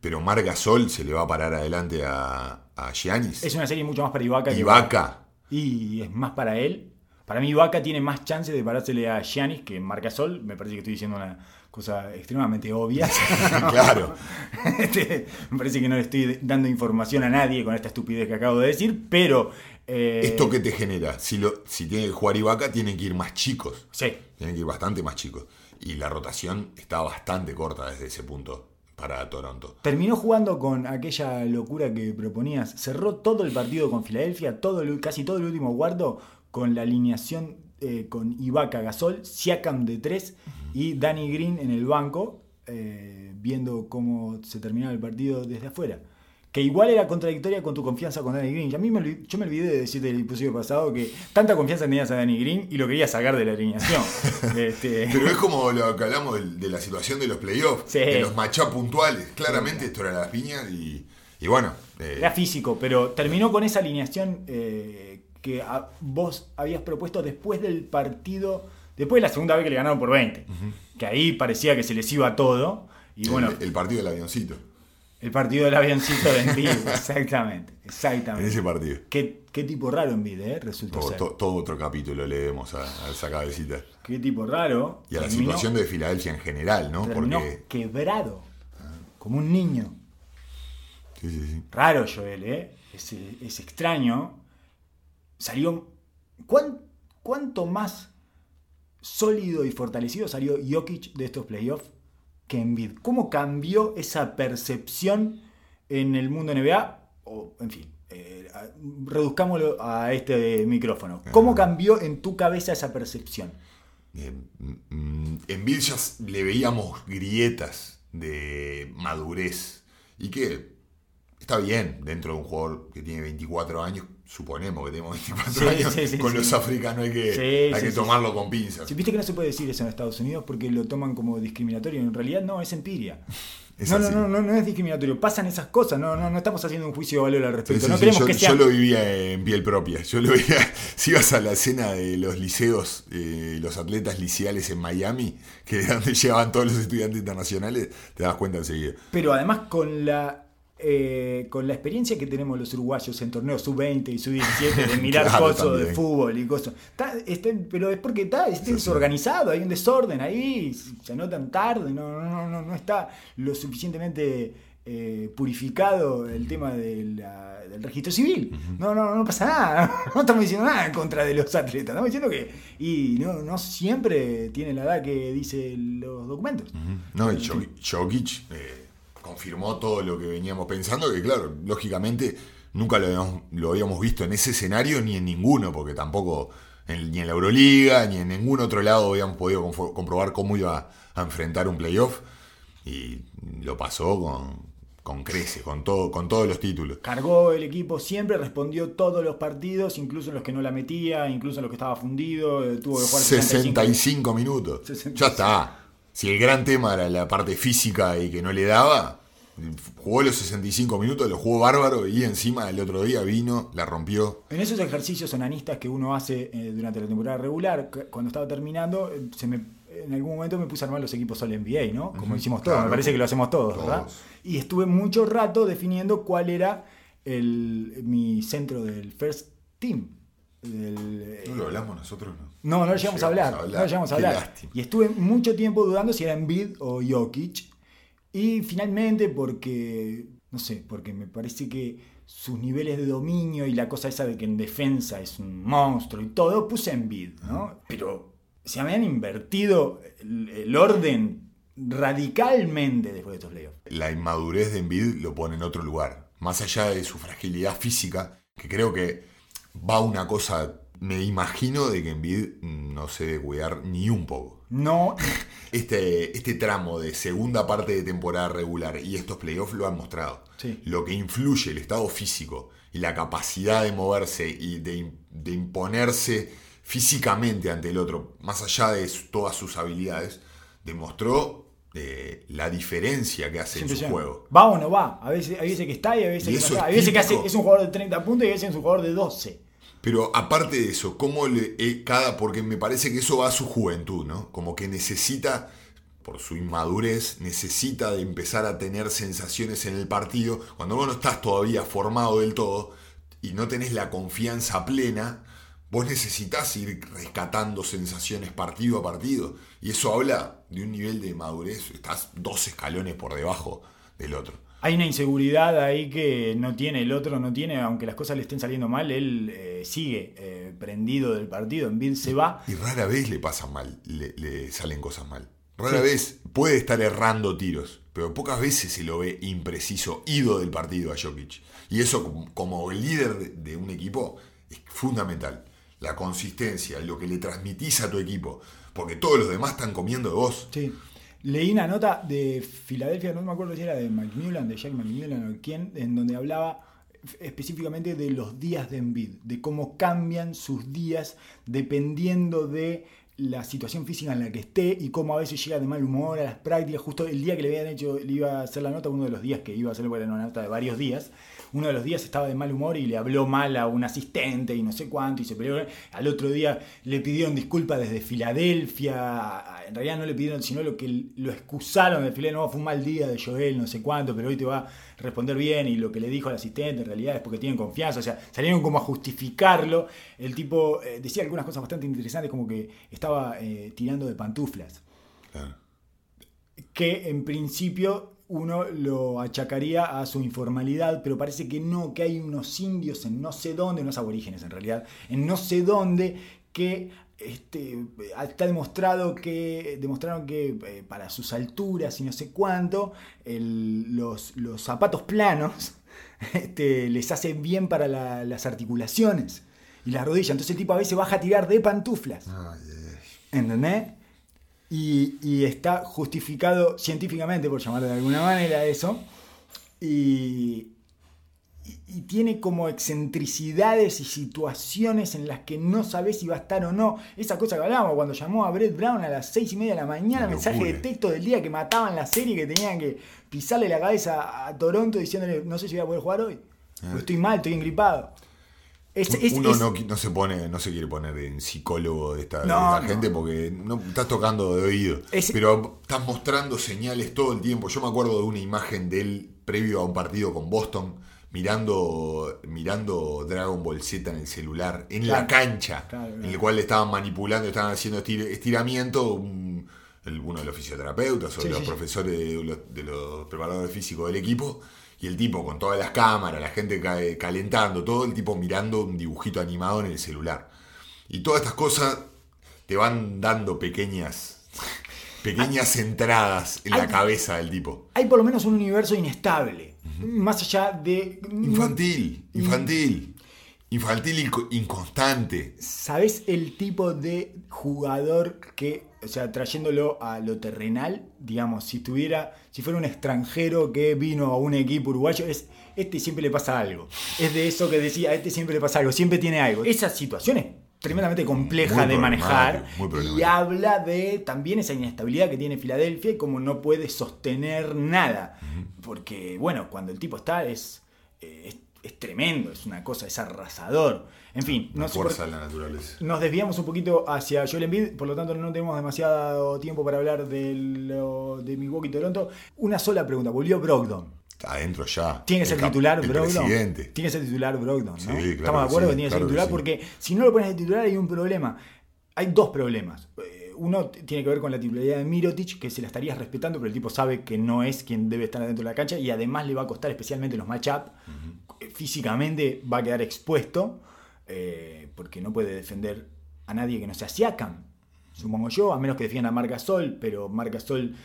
Pero Mar Gasol se le va a parar adelante a, a Giannis. Es una serie mucho más para Ibaka que Ibaka. Y es más para él. Para mí, Ibaka tiene más chance de parársele a Giannis que Marcasol. Me parece que estoy diciendo una cosa extremadamente obvia. claro. Este, me parece que no le estoy dando información a nadie con esta estupidez que acabo de decir, pero. eh, ¿Esto qué te genera? Si, lo, si tiene que jugar Ibaka, tienen que ir más chicos. Sí. Tienen que ir bastante más chicos. Y la rotación está bastante corta desde ese punto para Toronto. Terminó jugando con aquella locura que proponías. Cerró todo el partido con Filadelfia, todo el- casi todo el último cuarto, con la alineación eh, con Ibaka Gasol, Siakam de 3 y Danny Green en el banco, eh, viendo cómo se terminaba el partido desde afuera. Que igual era contradictoria con tu confianza con Danny Green. Y a mí me, yo me olvidé de decirte el episodio pasado que tanta confianza tenías a Danny Green y lo querías sacar de la alineación. Este, Pero es como lo que hablamos de, de la situación de los playoffs, Sí. de los matchups puntuales. Claramente esto era las piñas y, y bueno. eh, Era físico, pero terminó con esa alineación que a- vos habías propuesto después del partido, después de la segunda vez que le ganaron por 20. Que ahí parecía que se les iba todo. Y bueno, el, el partido del avioncito. el partido del avioncito de Embiid, exactamente, En exactamente. ese partido. Qué, qué tipo raro Embiid, ¿eh? Resultó Todo, ser. to- todo otro capítulo le demos a, a esa cabecita. Qué tipo raro. Y a la Terminó- situación de Filadelfia en general, ¿no? Porque. quebrado, como un niño. Sí, sí, sí. Raro, Joel, ¿eh? Es, es extraño. Salió. ¿cuán- ¿Cuánto más sólido y fortalecido salió Jokic de estos playoffs que Embiid? ¿Cómo cambió esa percepción en el mundo NBA? O, en fin, eh, reduzcámoslo a este micrófono. ¿Cómo cambió en tu cabeza esa percepción? Eh, mm, en Villas le veíamos grietas de madurez y que está bien dentro de un jugador que tiene 24 años, suponemos que tenemos 24 Sí, años, sí, sí, con los africanos hay que, hay que tomarlo con pinzas. Viste que no se puede decir eso en Estados Unidos porque lo toman como discriminatorio, en realidad no, es empiria. Es no, no, no, no, no es discriminatorio, pasan esas cosas, no, no, no estamos haciendo un juicio de valor al respecto. sí, no sí, queremos yo, que yo sea. lo vivía en piel propia. Yo lo veía. Si ibas a la escena de los liceos, eh, los atletas liceales en Miami, que de donde llegaban todos los estudiantes internacionales, te das cuenta enseguida. Pero además con la eh, con la experiencia que tenemos los uruguayos en torneos sub-20 y sub-17 de mirar Claro, cosas de fútbol y cosas. Está- está- pero es porque está, está Sí, sí. desorganizado, hay un desorden ahí, se anotan tarde, no, no, no, no, no está lo suficientemente eh, purificado el tema de la- del registro civil. No, no, no pasa nada. No estamos diciendo nada en contra de los atletas. Estamos diciendo que y no, no siempre tiene la edad que dice los documentos. No, y Jokic, Jokic, eh, confirmó todo lo que veníamos pensando, que claro, lógicamente nunca lo habíamos, lo habíamos visto en ese escenario ni en ninguno, porque tampoco en- ni en la Euroliga ni en ningún otro lado habíamos podido comprobar cómo iba a enfrentar un playoff. Y lo pasó con, con creces, con, todo, con todos los títulos. Cargó el equipo siempre, respondió todos los partidos, incluso en los que no la metía, incluso en los que estaba fundido, eh, tuvo que jugar 65. 65 minutos. 65. Ya está. Si el gran tema era la parte física y que no le daba, jugó los 65 minutos, lo jugó bárbaro y encima el otro día vino, la rompió. En esos ejercicios onanistas que uno hace eh, durante la temporada regular, cu- cuando estaba terminando, eh, se me, en algún momento me puse a armar los equipos All NBA, ¿no? Como hicimos todos, claro. me parece que lo hacemos todos, ¿verdad? Todos. Y estuve mucho rato definiendo cuál era el, mi centro del first team. Del, eh, No lo hablamos nosotros, ¿no? no, no lo llegamos a hablar. No lo llegamos a Qué hablar. lástima. Y estuve mucho tiempo dudando si era Embiid o Jokic. Y finalmente, porque, no sé, porque me parece que sus niveles de dominio y la cosa esa de que en defensa es un monstruo y todo, puse Embiid, ¿no? Pero se habían invertido el, el orden radicalmente después de estos playoffs. La inmadurez de Embiid lo pone en otro lugar. Más allá de su fragilidad física, que creo que va una cosa. Me imagino de que Embiid no se debe cuidar ni un poco. No, Este, este tramo de segunda parte de temporada regular y estos playoffs lo han mostrado. Sí. Lo que influye el estado físico y la capacidad de moverse y de, de imponerse físicamente ante el otro, más allá de todas sus habilidades, demostró eh, la diferencia que hace en su juego. ¿Va o no va? A veces, hay veces que está y a veces Y que no está. veces que hace, es un jugador de 30 puntos y a veces es un jugador de 12. Pero aparte de eso, ¿cómo le, eh, cada, porque me parece que eso va a su juventud, ¿no? Como que necesita, por su inmadurez, necesita de empezar a tener sensaciones en el partido. Cuando vos no estás todavía formado del todo y no tenés la confianza plena, vos necesitas ir rescatando sensaciones partido a partido. Y eso habla de un nivel de madurez, estás dos escalones por debajo del otro. Hay una inseguridad ahí que no tiene, el otro no tiene, aunque las cosas le estén saliendo mal, él eh, sigue eh, prendido del partido, en Bill se va. Y rara vez le pasa mal, le, le salen cosas mal. Rara vez puede estar errando tiros, pero pocas veces se lo ve impreciso, ido del partido a Jokic. Y eso como, líder de, de un equipo es fundamental. La consistencia, lo que le transmitís a tu equipo, porque todos los demás están comiendo de vos. Sí. Leí una nota de Filadelfia, no me acuerdo si era de McMillan, de Jack McMillan o quién, en donde hablaba específicamente de los días de Embiid, de cómo cambian sus días dependiendo de la situación física en la que esté y cómo a veces llega de mal humor a las prácticas. Justo el día que le habían hecho, le iba a hacer la nota, uno de los días que iba a hacer, era una nota de varios días, uno de los días estaba de mal humor y le habló mal a un asistente y no sé cuánto y se peleó. Al otro día le pidieron disculpas desde Filadelfia. En realidad no le pidieron, sino lo que lo excusaron de Filadelfia. No, fue un mal día de Joel, no sé cuánto, pero hoy te va a responder bien. Y lo que le dijo al asistente en realidad es porque tienen confianza. O sea, salieron como a justificarlo. El tipo eh, decía algunas cosas bastante interesantes, como que estaba eh, tirando de pantuflas Claro. que en principio uno lo achacaría a su informalidad, pero parece que no, que hay unos indios en no sé dónde, unos aborígenes en realidad, en no sé dónde, que este, está demostrado que demostraron que eh, para sus alturas y no sé cuánto, el- los, los zapatos planos este, les hacen bien para la- las articulaciones y las rodillas. Entonces el tipo a veces baja a tirar de pantuflas. ¿Entendés? Y, y está justificado científicamente, por llamarlo de alguna manera, eso. Y, tiene como excentricidades y situaciones en las que no sabes si va a estar o no. Esa cosa que hablábamos cuando llamó a Brett Brown a las seis y media de la mañana, mensaje de texto del día que mataban la serie, que tenían que pisarle la cabeza a Toronto diciéndole, no sé si voy a poder jugar hoy. Porque estoy mal, estoy engripado. Es- es- Uno es- no, se pone, no se quiere poner en psicólogo de esta, de No, esta no. gente porque no estás tocando de oído. Pero estás mostrando señales todo el tiempo. Yo me acuerdo de una imagen de él previo a un partido con Boston, mirando, mirando Dragon Ball Z en el celular, en la cancha, Claro, en el cual le estaban manipulando, estaban haciendo estir- estiramiento, un, uno de los fisioterapeutas o Sí, los sí, sí. profesores de los, de los preparadores físicos del equipo. Y el tipo con todas las cámaras, la gente ca- calentando, todo el tipo mirando un dibujito animado en el celular. Y todas estas cosas te van dando pequeñas, pequeñas entradas en la cabeza del tipo. Hay por lo menos un universo inestable. Más allá de. Infantil, infantil. Infantil y co- inconstante. ¿Sabes el tipo de jugador que, o sea, trayéndolo a lo terrenal, digamos, si tuviera, si fuera un extranjero que vino a un equipo uruguayo, es este siempre le pasa algo. Es de eso que decía, a este siempre le pasa algo, siempre tiene algo. Esa situación es tremendamente compleja Muy de manejar y habla de también esa inestabilidad que tiene Filadelfia y como no puede sostener nada. Porque, bueno, cuando el tipo está es, eh, es, es tremendo, es una cosa, es arrasador. En fin, no fuerza de la naturaleza. nos desviamos un poquito hacia Joel Embiid, por lo tanto no tenemos demasiado tiempo para hablar de, lo, de Milwaukee Toronto. Una sola pregunta, volvió Brogdon. Adentro ya. ¿Tiene que El ser cap- titular el Brogdon? presidente. Tiene que ser titular Brogdon, ¿no? Sí, claro Estamos de acuerdo sí, que tiene que ser claro que titular sí. porque si no lo pones de titular hay un problema. Hay dos problemas. Eh, Uno tiene que ver con la titularidad de Mirotic, que se la estarías respetando, pero el tipo sabe que no es quien debe estar adentro de la cancha y además le va a costar especialmente los matchup. Físicamente va a quedar expuesto eh, porque no puede defender a nadie que no sea Siakam, supongo yo, a menos que defienda a Marc Gasol, pero Marc Gasol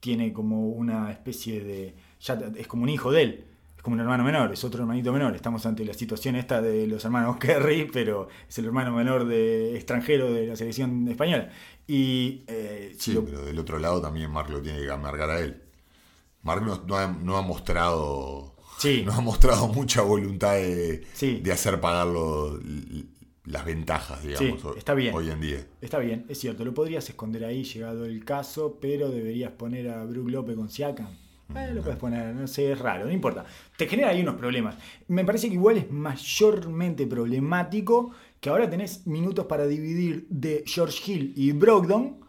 tiene como una especie de... ya es como un hijo de él. Es como un hermano menor, es otro hermanito menor. Estamos ante la situación esta de los hermanos Kerry, pero es el hermano menor de extranjero de la selección española. Y eh, Sí, lo- pero del otro lado también Mark lo tiene que amargar a él. Mark no, no ha, no ha mostrado Sí. no ha mostrado mucha voluntad de, Sí. de hacer pagar lo- l- las ventajas, digamos, Sí, está bien. hoy en día. Está bien, es cierto, lo podrías esconder ahí llegado el caso, pero deberías poner a Brook López con Siakam. Eh, lo puedes poner, no sé, es raro, no importa. Te genera ahí unos problemas. Me parece que igual es mayormente problemático que ahora tenés minutos para dividir de George Hill y Brogdon,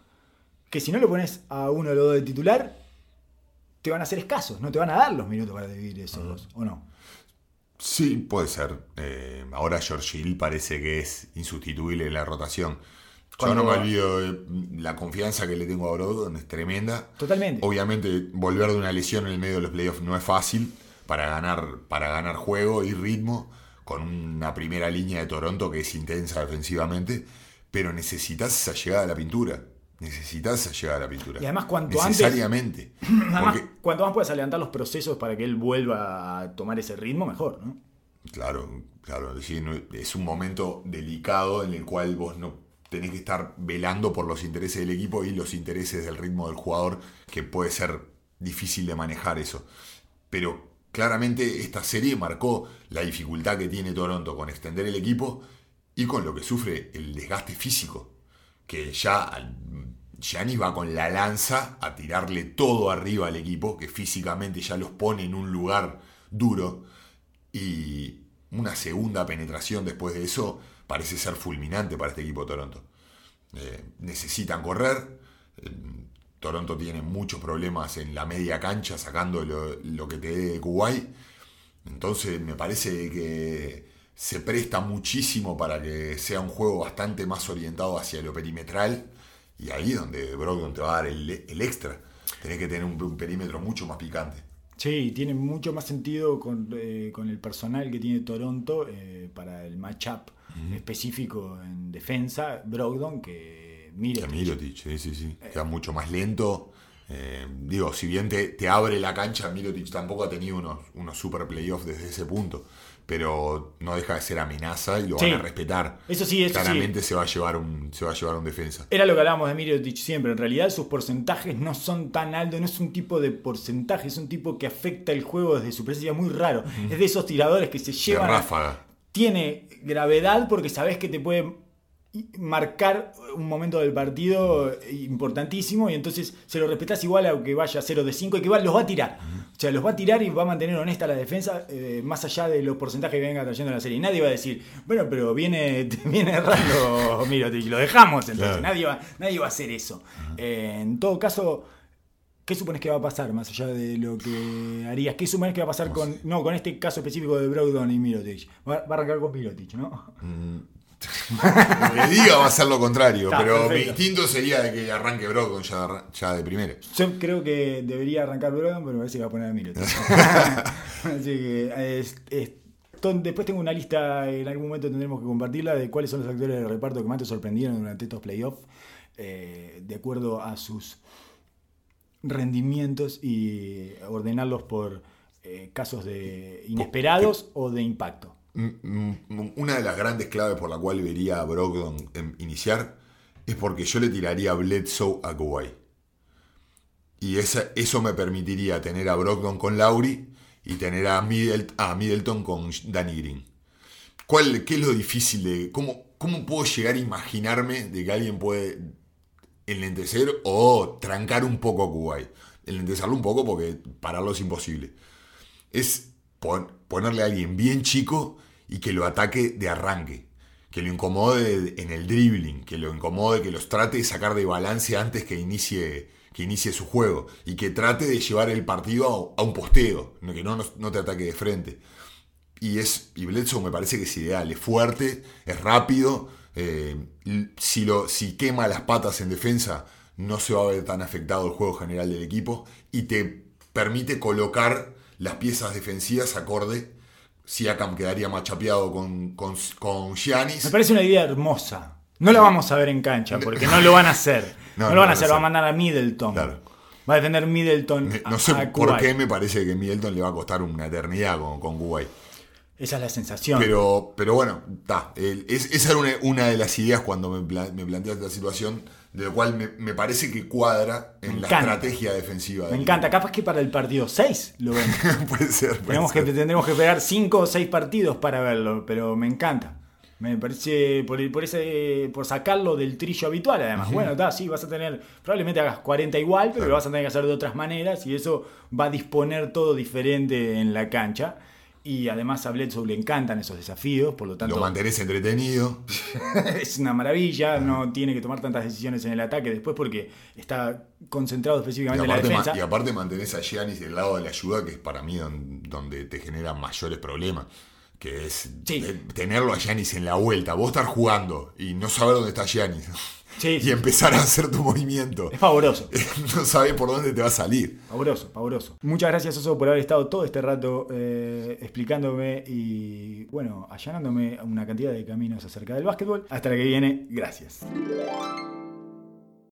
que si no lo pones a uno de los dos de titular, te van a hacer escasos, no te van a dar los minutos para dividir esos dos, ¿o no? Sí, puede ser. Eh, ahora George Hill parece que es insustituible en la rotación. Yo no me olvido de la confianza que le tengo a Brogdon, es tremenda. Totalmente. Obviamente, volver de una lesión en el medio de los playoffs no es fácil para ganar, para ganar juego y ritmo con una primera línea de Toronto que es intensa defensivamente, pero necesitas esa llegada a la pintura. Necesitas esa llegada a la pintura. Y además, cuanto antes- Necesariamente. Además, Porque, cuanto más puedas adelantar los procesos para que él vuelva a tomar ese ritmo, mejor, ¿no? Claro, claro. es un momento delicado en el cual vos no tenés que estar velando por los intereses del equipo y los intereses del ritmo del jugador, que puede ser difícil de manejar eso. Pero claramente esta serie marcó la dificultad que tiene Toronto con extender el equipo y con lo que sufre el desgaste físico. Que ya al- Giannis va con la lanza a tirarle todo arriba al equipo, que físicamente ya los pone en un lugar duro y una segunda penetración después de eso parece ser fulminante para este equipo de Toronto. Eh, necesitan correr. eh, Toronto tiene muchos problemas en la media cancha sacando lo, lo que te dé de Kuwait. Entonces me parece que se presta muchísimo para que sea un juego bastante más orientado hacia lo perimetral. Y ahí donde Brogdon te va a dar el, el extra. Tenés que tener un, un perímetro mucho más picante. Sí, tiene mucho más sentido con, eh, con el personal que tiene Toronto eh, para el matchup específico en defensa, Brogdon, que Que Mirotic. Mirotic, sí, sí, sí. Queda mucho más lento. Eh, digo, si bien te, te abre la cancha, Mirotic tampoco ha tenido unos, unos super playoffs desde ese punto. Pero no deja de ser amenaza y lo Sí. van a respetar. Eso sí, eso sí. Claramente se va a llevar un, se va a llevar un defensa. Era lo que hablábamos de Mirotic siempre. En realidad sus porcentajes no son tan altos, no es un tipo de porcentaje, es un tipo que afecta el juego desde su presencia muy raro. Es de esos tiradores que se De llevan... a- ráfaga. tiene gravedad porque sabes que te puede marcar un momento del partido importantísimo y entonces se lo respetás igual aunque vaya 0 de 5 y que igual los va a tirar. O sea, los va a tirar y va a mantener honesta la defensa eh, más allá de los porcentajes que venga trayendo la serie. Y nadie va a decir, bueno, pero viene, viene errando, mira, lo dejamos entonces. Claro. Nadie, va, nadie va a hacer eso. Eh, en todo caso... ¿Qué supones que va a pasar más allá de lo que harías? ¿Qué supones que va a pasar con, no, con este caso específico de Brogdon y Mirotic? Va, va a arrancar con Mirotic, ¿no? Mm, Lo que diga va a ser lo contrario, Está, pero mi perfecto. instinto sería de que arranque Brogdon ya, ya de primero. Yo creo que debería arrancar Brogdon, pero me parece que va a poner a Middleton. Así que es- es- ton- después tengo una lista, en algún momento tendremos que compartirla, de cuáles son los actores de reparto que más te sorprendieron durante estos playoffs, eh, de acuerdo a sus rendimientos y ordenarlos por eh, casos de inesperados o de impacto. Una de las grandes claves por la cual vería a Brogdon iniciar es porque yo le tiraría a Bledsoe a Kawhi. Y esa- eso me permitiría tener a Brogdon con Lauri y tener a, Middlet- a Middleton con Danny Green. ¿Cuál, ¿Qué es lo difícil de... Cómo, ¿Cómo puedo llegar a imaginarme de que alguien puede enlentecer o trancar un poco a Kuwait? Enlentecerlo un poco porque pararlo es imposible. Es pon- ponerle a alguien bien chico y que lo ataque de arranque. Que lo incomode en el dribbling, que lo incomode, que los trate de sacar de balance antes que inicie, que inicie su juego. Y que trate de llevar el partido a, un posteo, que no, te ataque de frente. Y, es, y Bledsoe me parece que es ideal, es fuerte, es rápido. eh, si quema las patas en defensa, no se va a ver tan afectado el juego general del equipo. Y te permite colocar las piezas defensivas acorde. Siakam quedaría machapeado con, con, con Giannis. Me parece una idea hermosa. No la vamos a ver en cancha porque no lo van a hacer. No, lo van van a hacer, hacer. va a mandar a Middleton. Claro. Va a defender Middleton. A- no sé a por qué me parece que Middleton le va a costar una eternidad con, con Kuwait. Esa es la sensación. Pero, pero bueno, ta, el- es- esa era una, una de las ideas cuando me, me planteaste esta situación, de lo cual me, me parece que cuadra en Me la encanta. estrategia defensiva. Me encanta. Capaz que para el partido 6 lo ven. equipo. puede ser, puede Tenemos que, ser. tendremos que esperar 5 o 6 partidos para verlo, pero me encanta. Me parece por, el- por ese por sacarlo del trillo habitual, además. Bueno, está, sí, vas a tener, probablemente hagas 40 igual, pero Claro. lo vas a tener que hacer de otras maneras y eso va a disponer todo diferente en la cancha. Y además a Bledsoe le encantan esos desafíos, por lo tanto Lo mantenés entretenido. es una maravilla, no tiene que tomar tantas decisiones en el ataque después porque está concentrado específicamente en la defensa. y aparte mantenés a Giannis del lado de la ayuda, que es para mí don- donde te genera mayores problemas. Que es Sí. tenerlo a Giannis en la vuelta. Vos estar jugando y no saber dónde está Giannis. Sí, y empezar a hacer tu movimiento. Es pavoroso. no sabés por dónde te va a salir. Pavoroso, pavoroso. Muchas gracias, Oso, por haber estado todo este rato eh, explicándome y, bueno, allanándome una cantidad de caminos acerca del básquetbol. Hasta la que viene, gracias.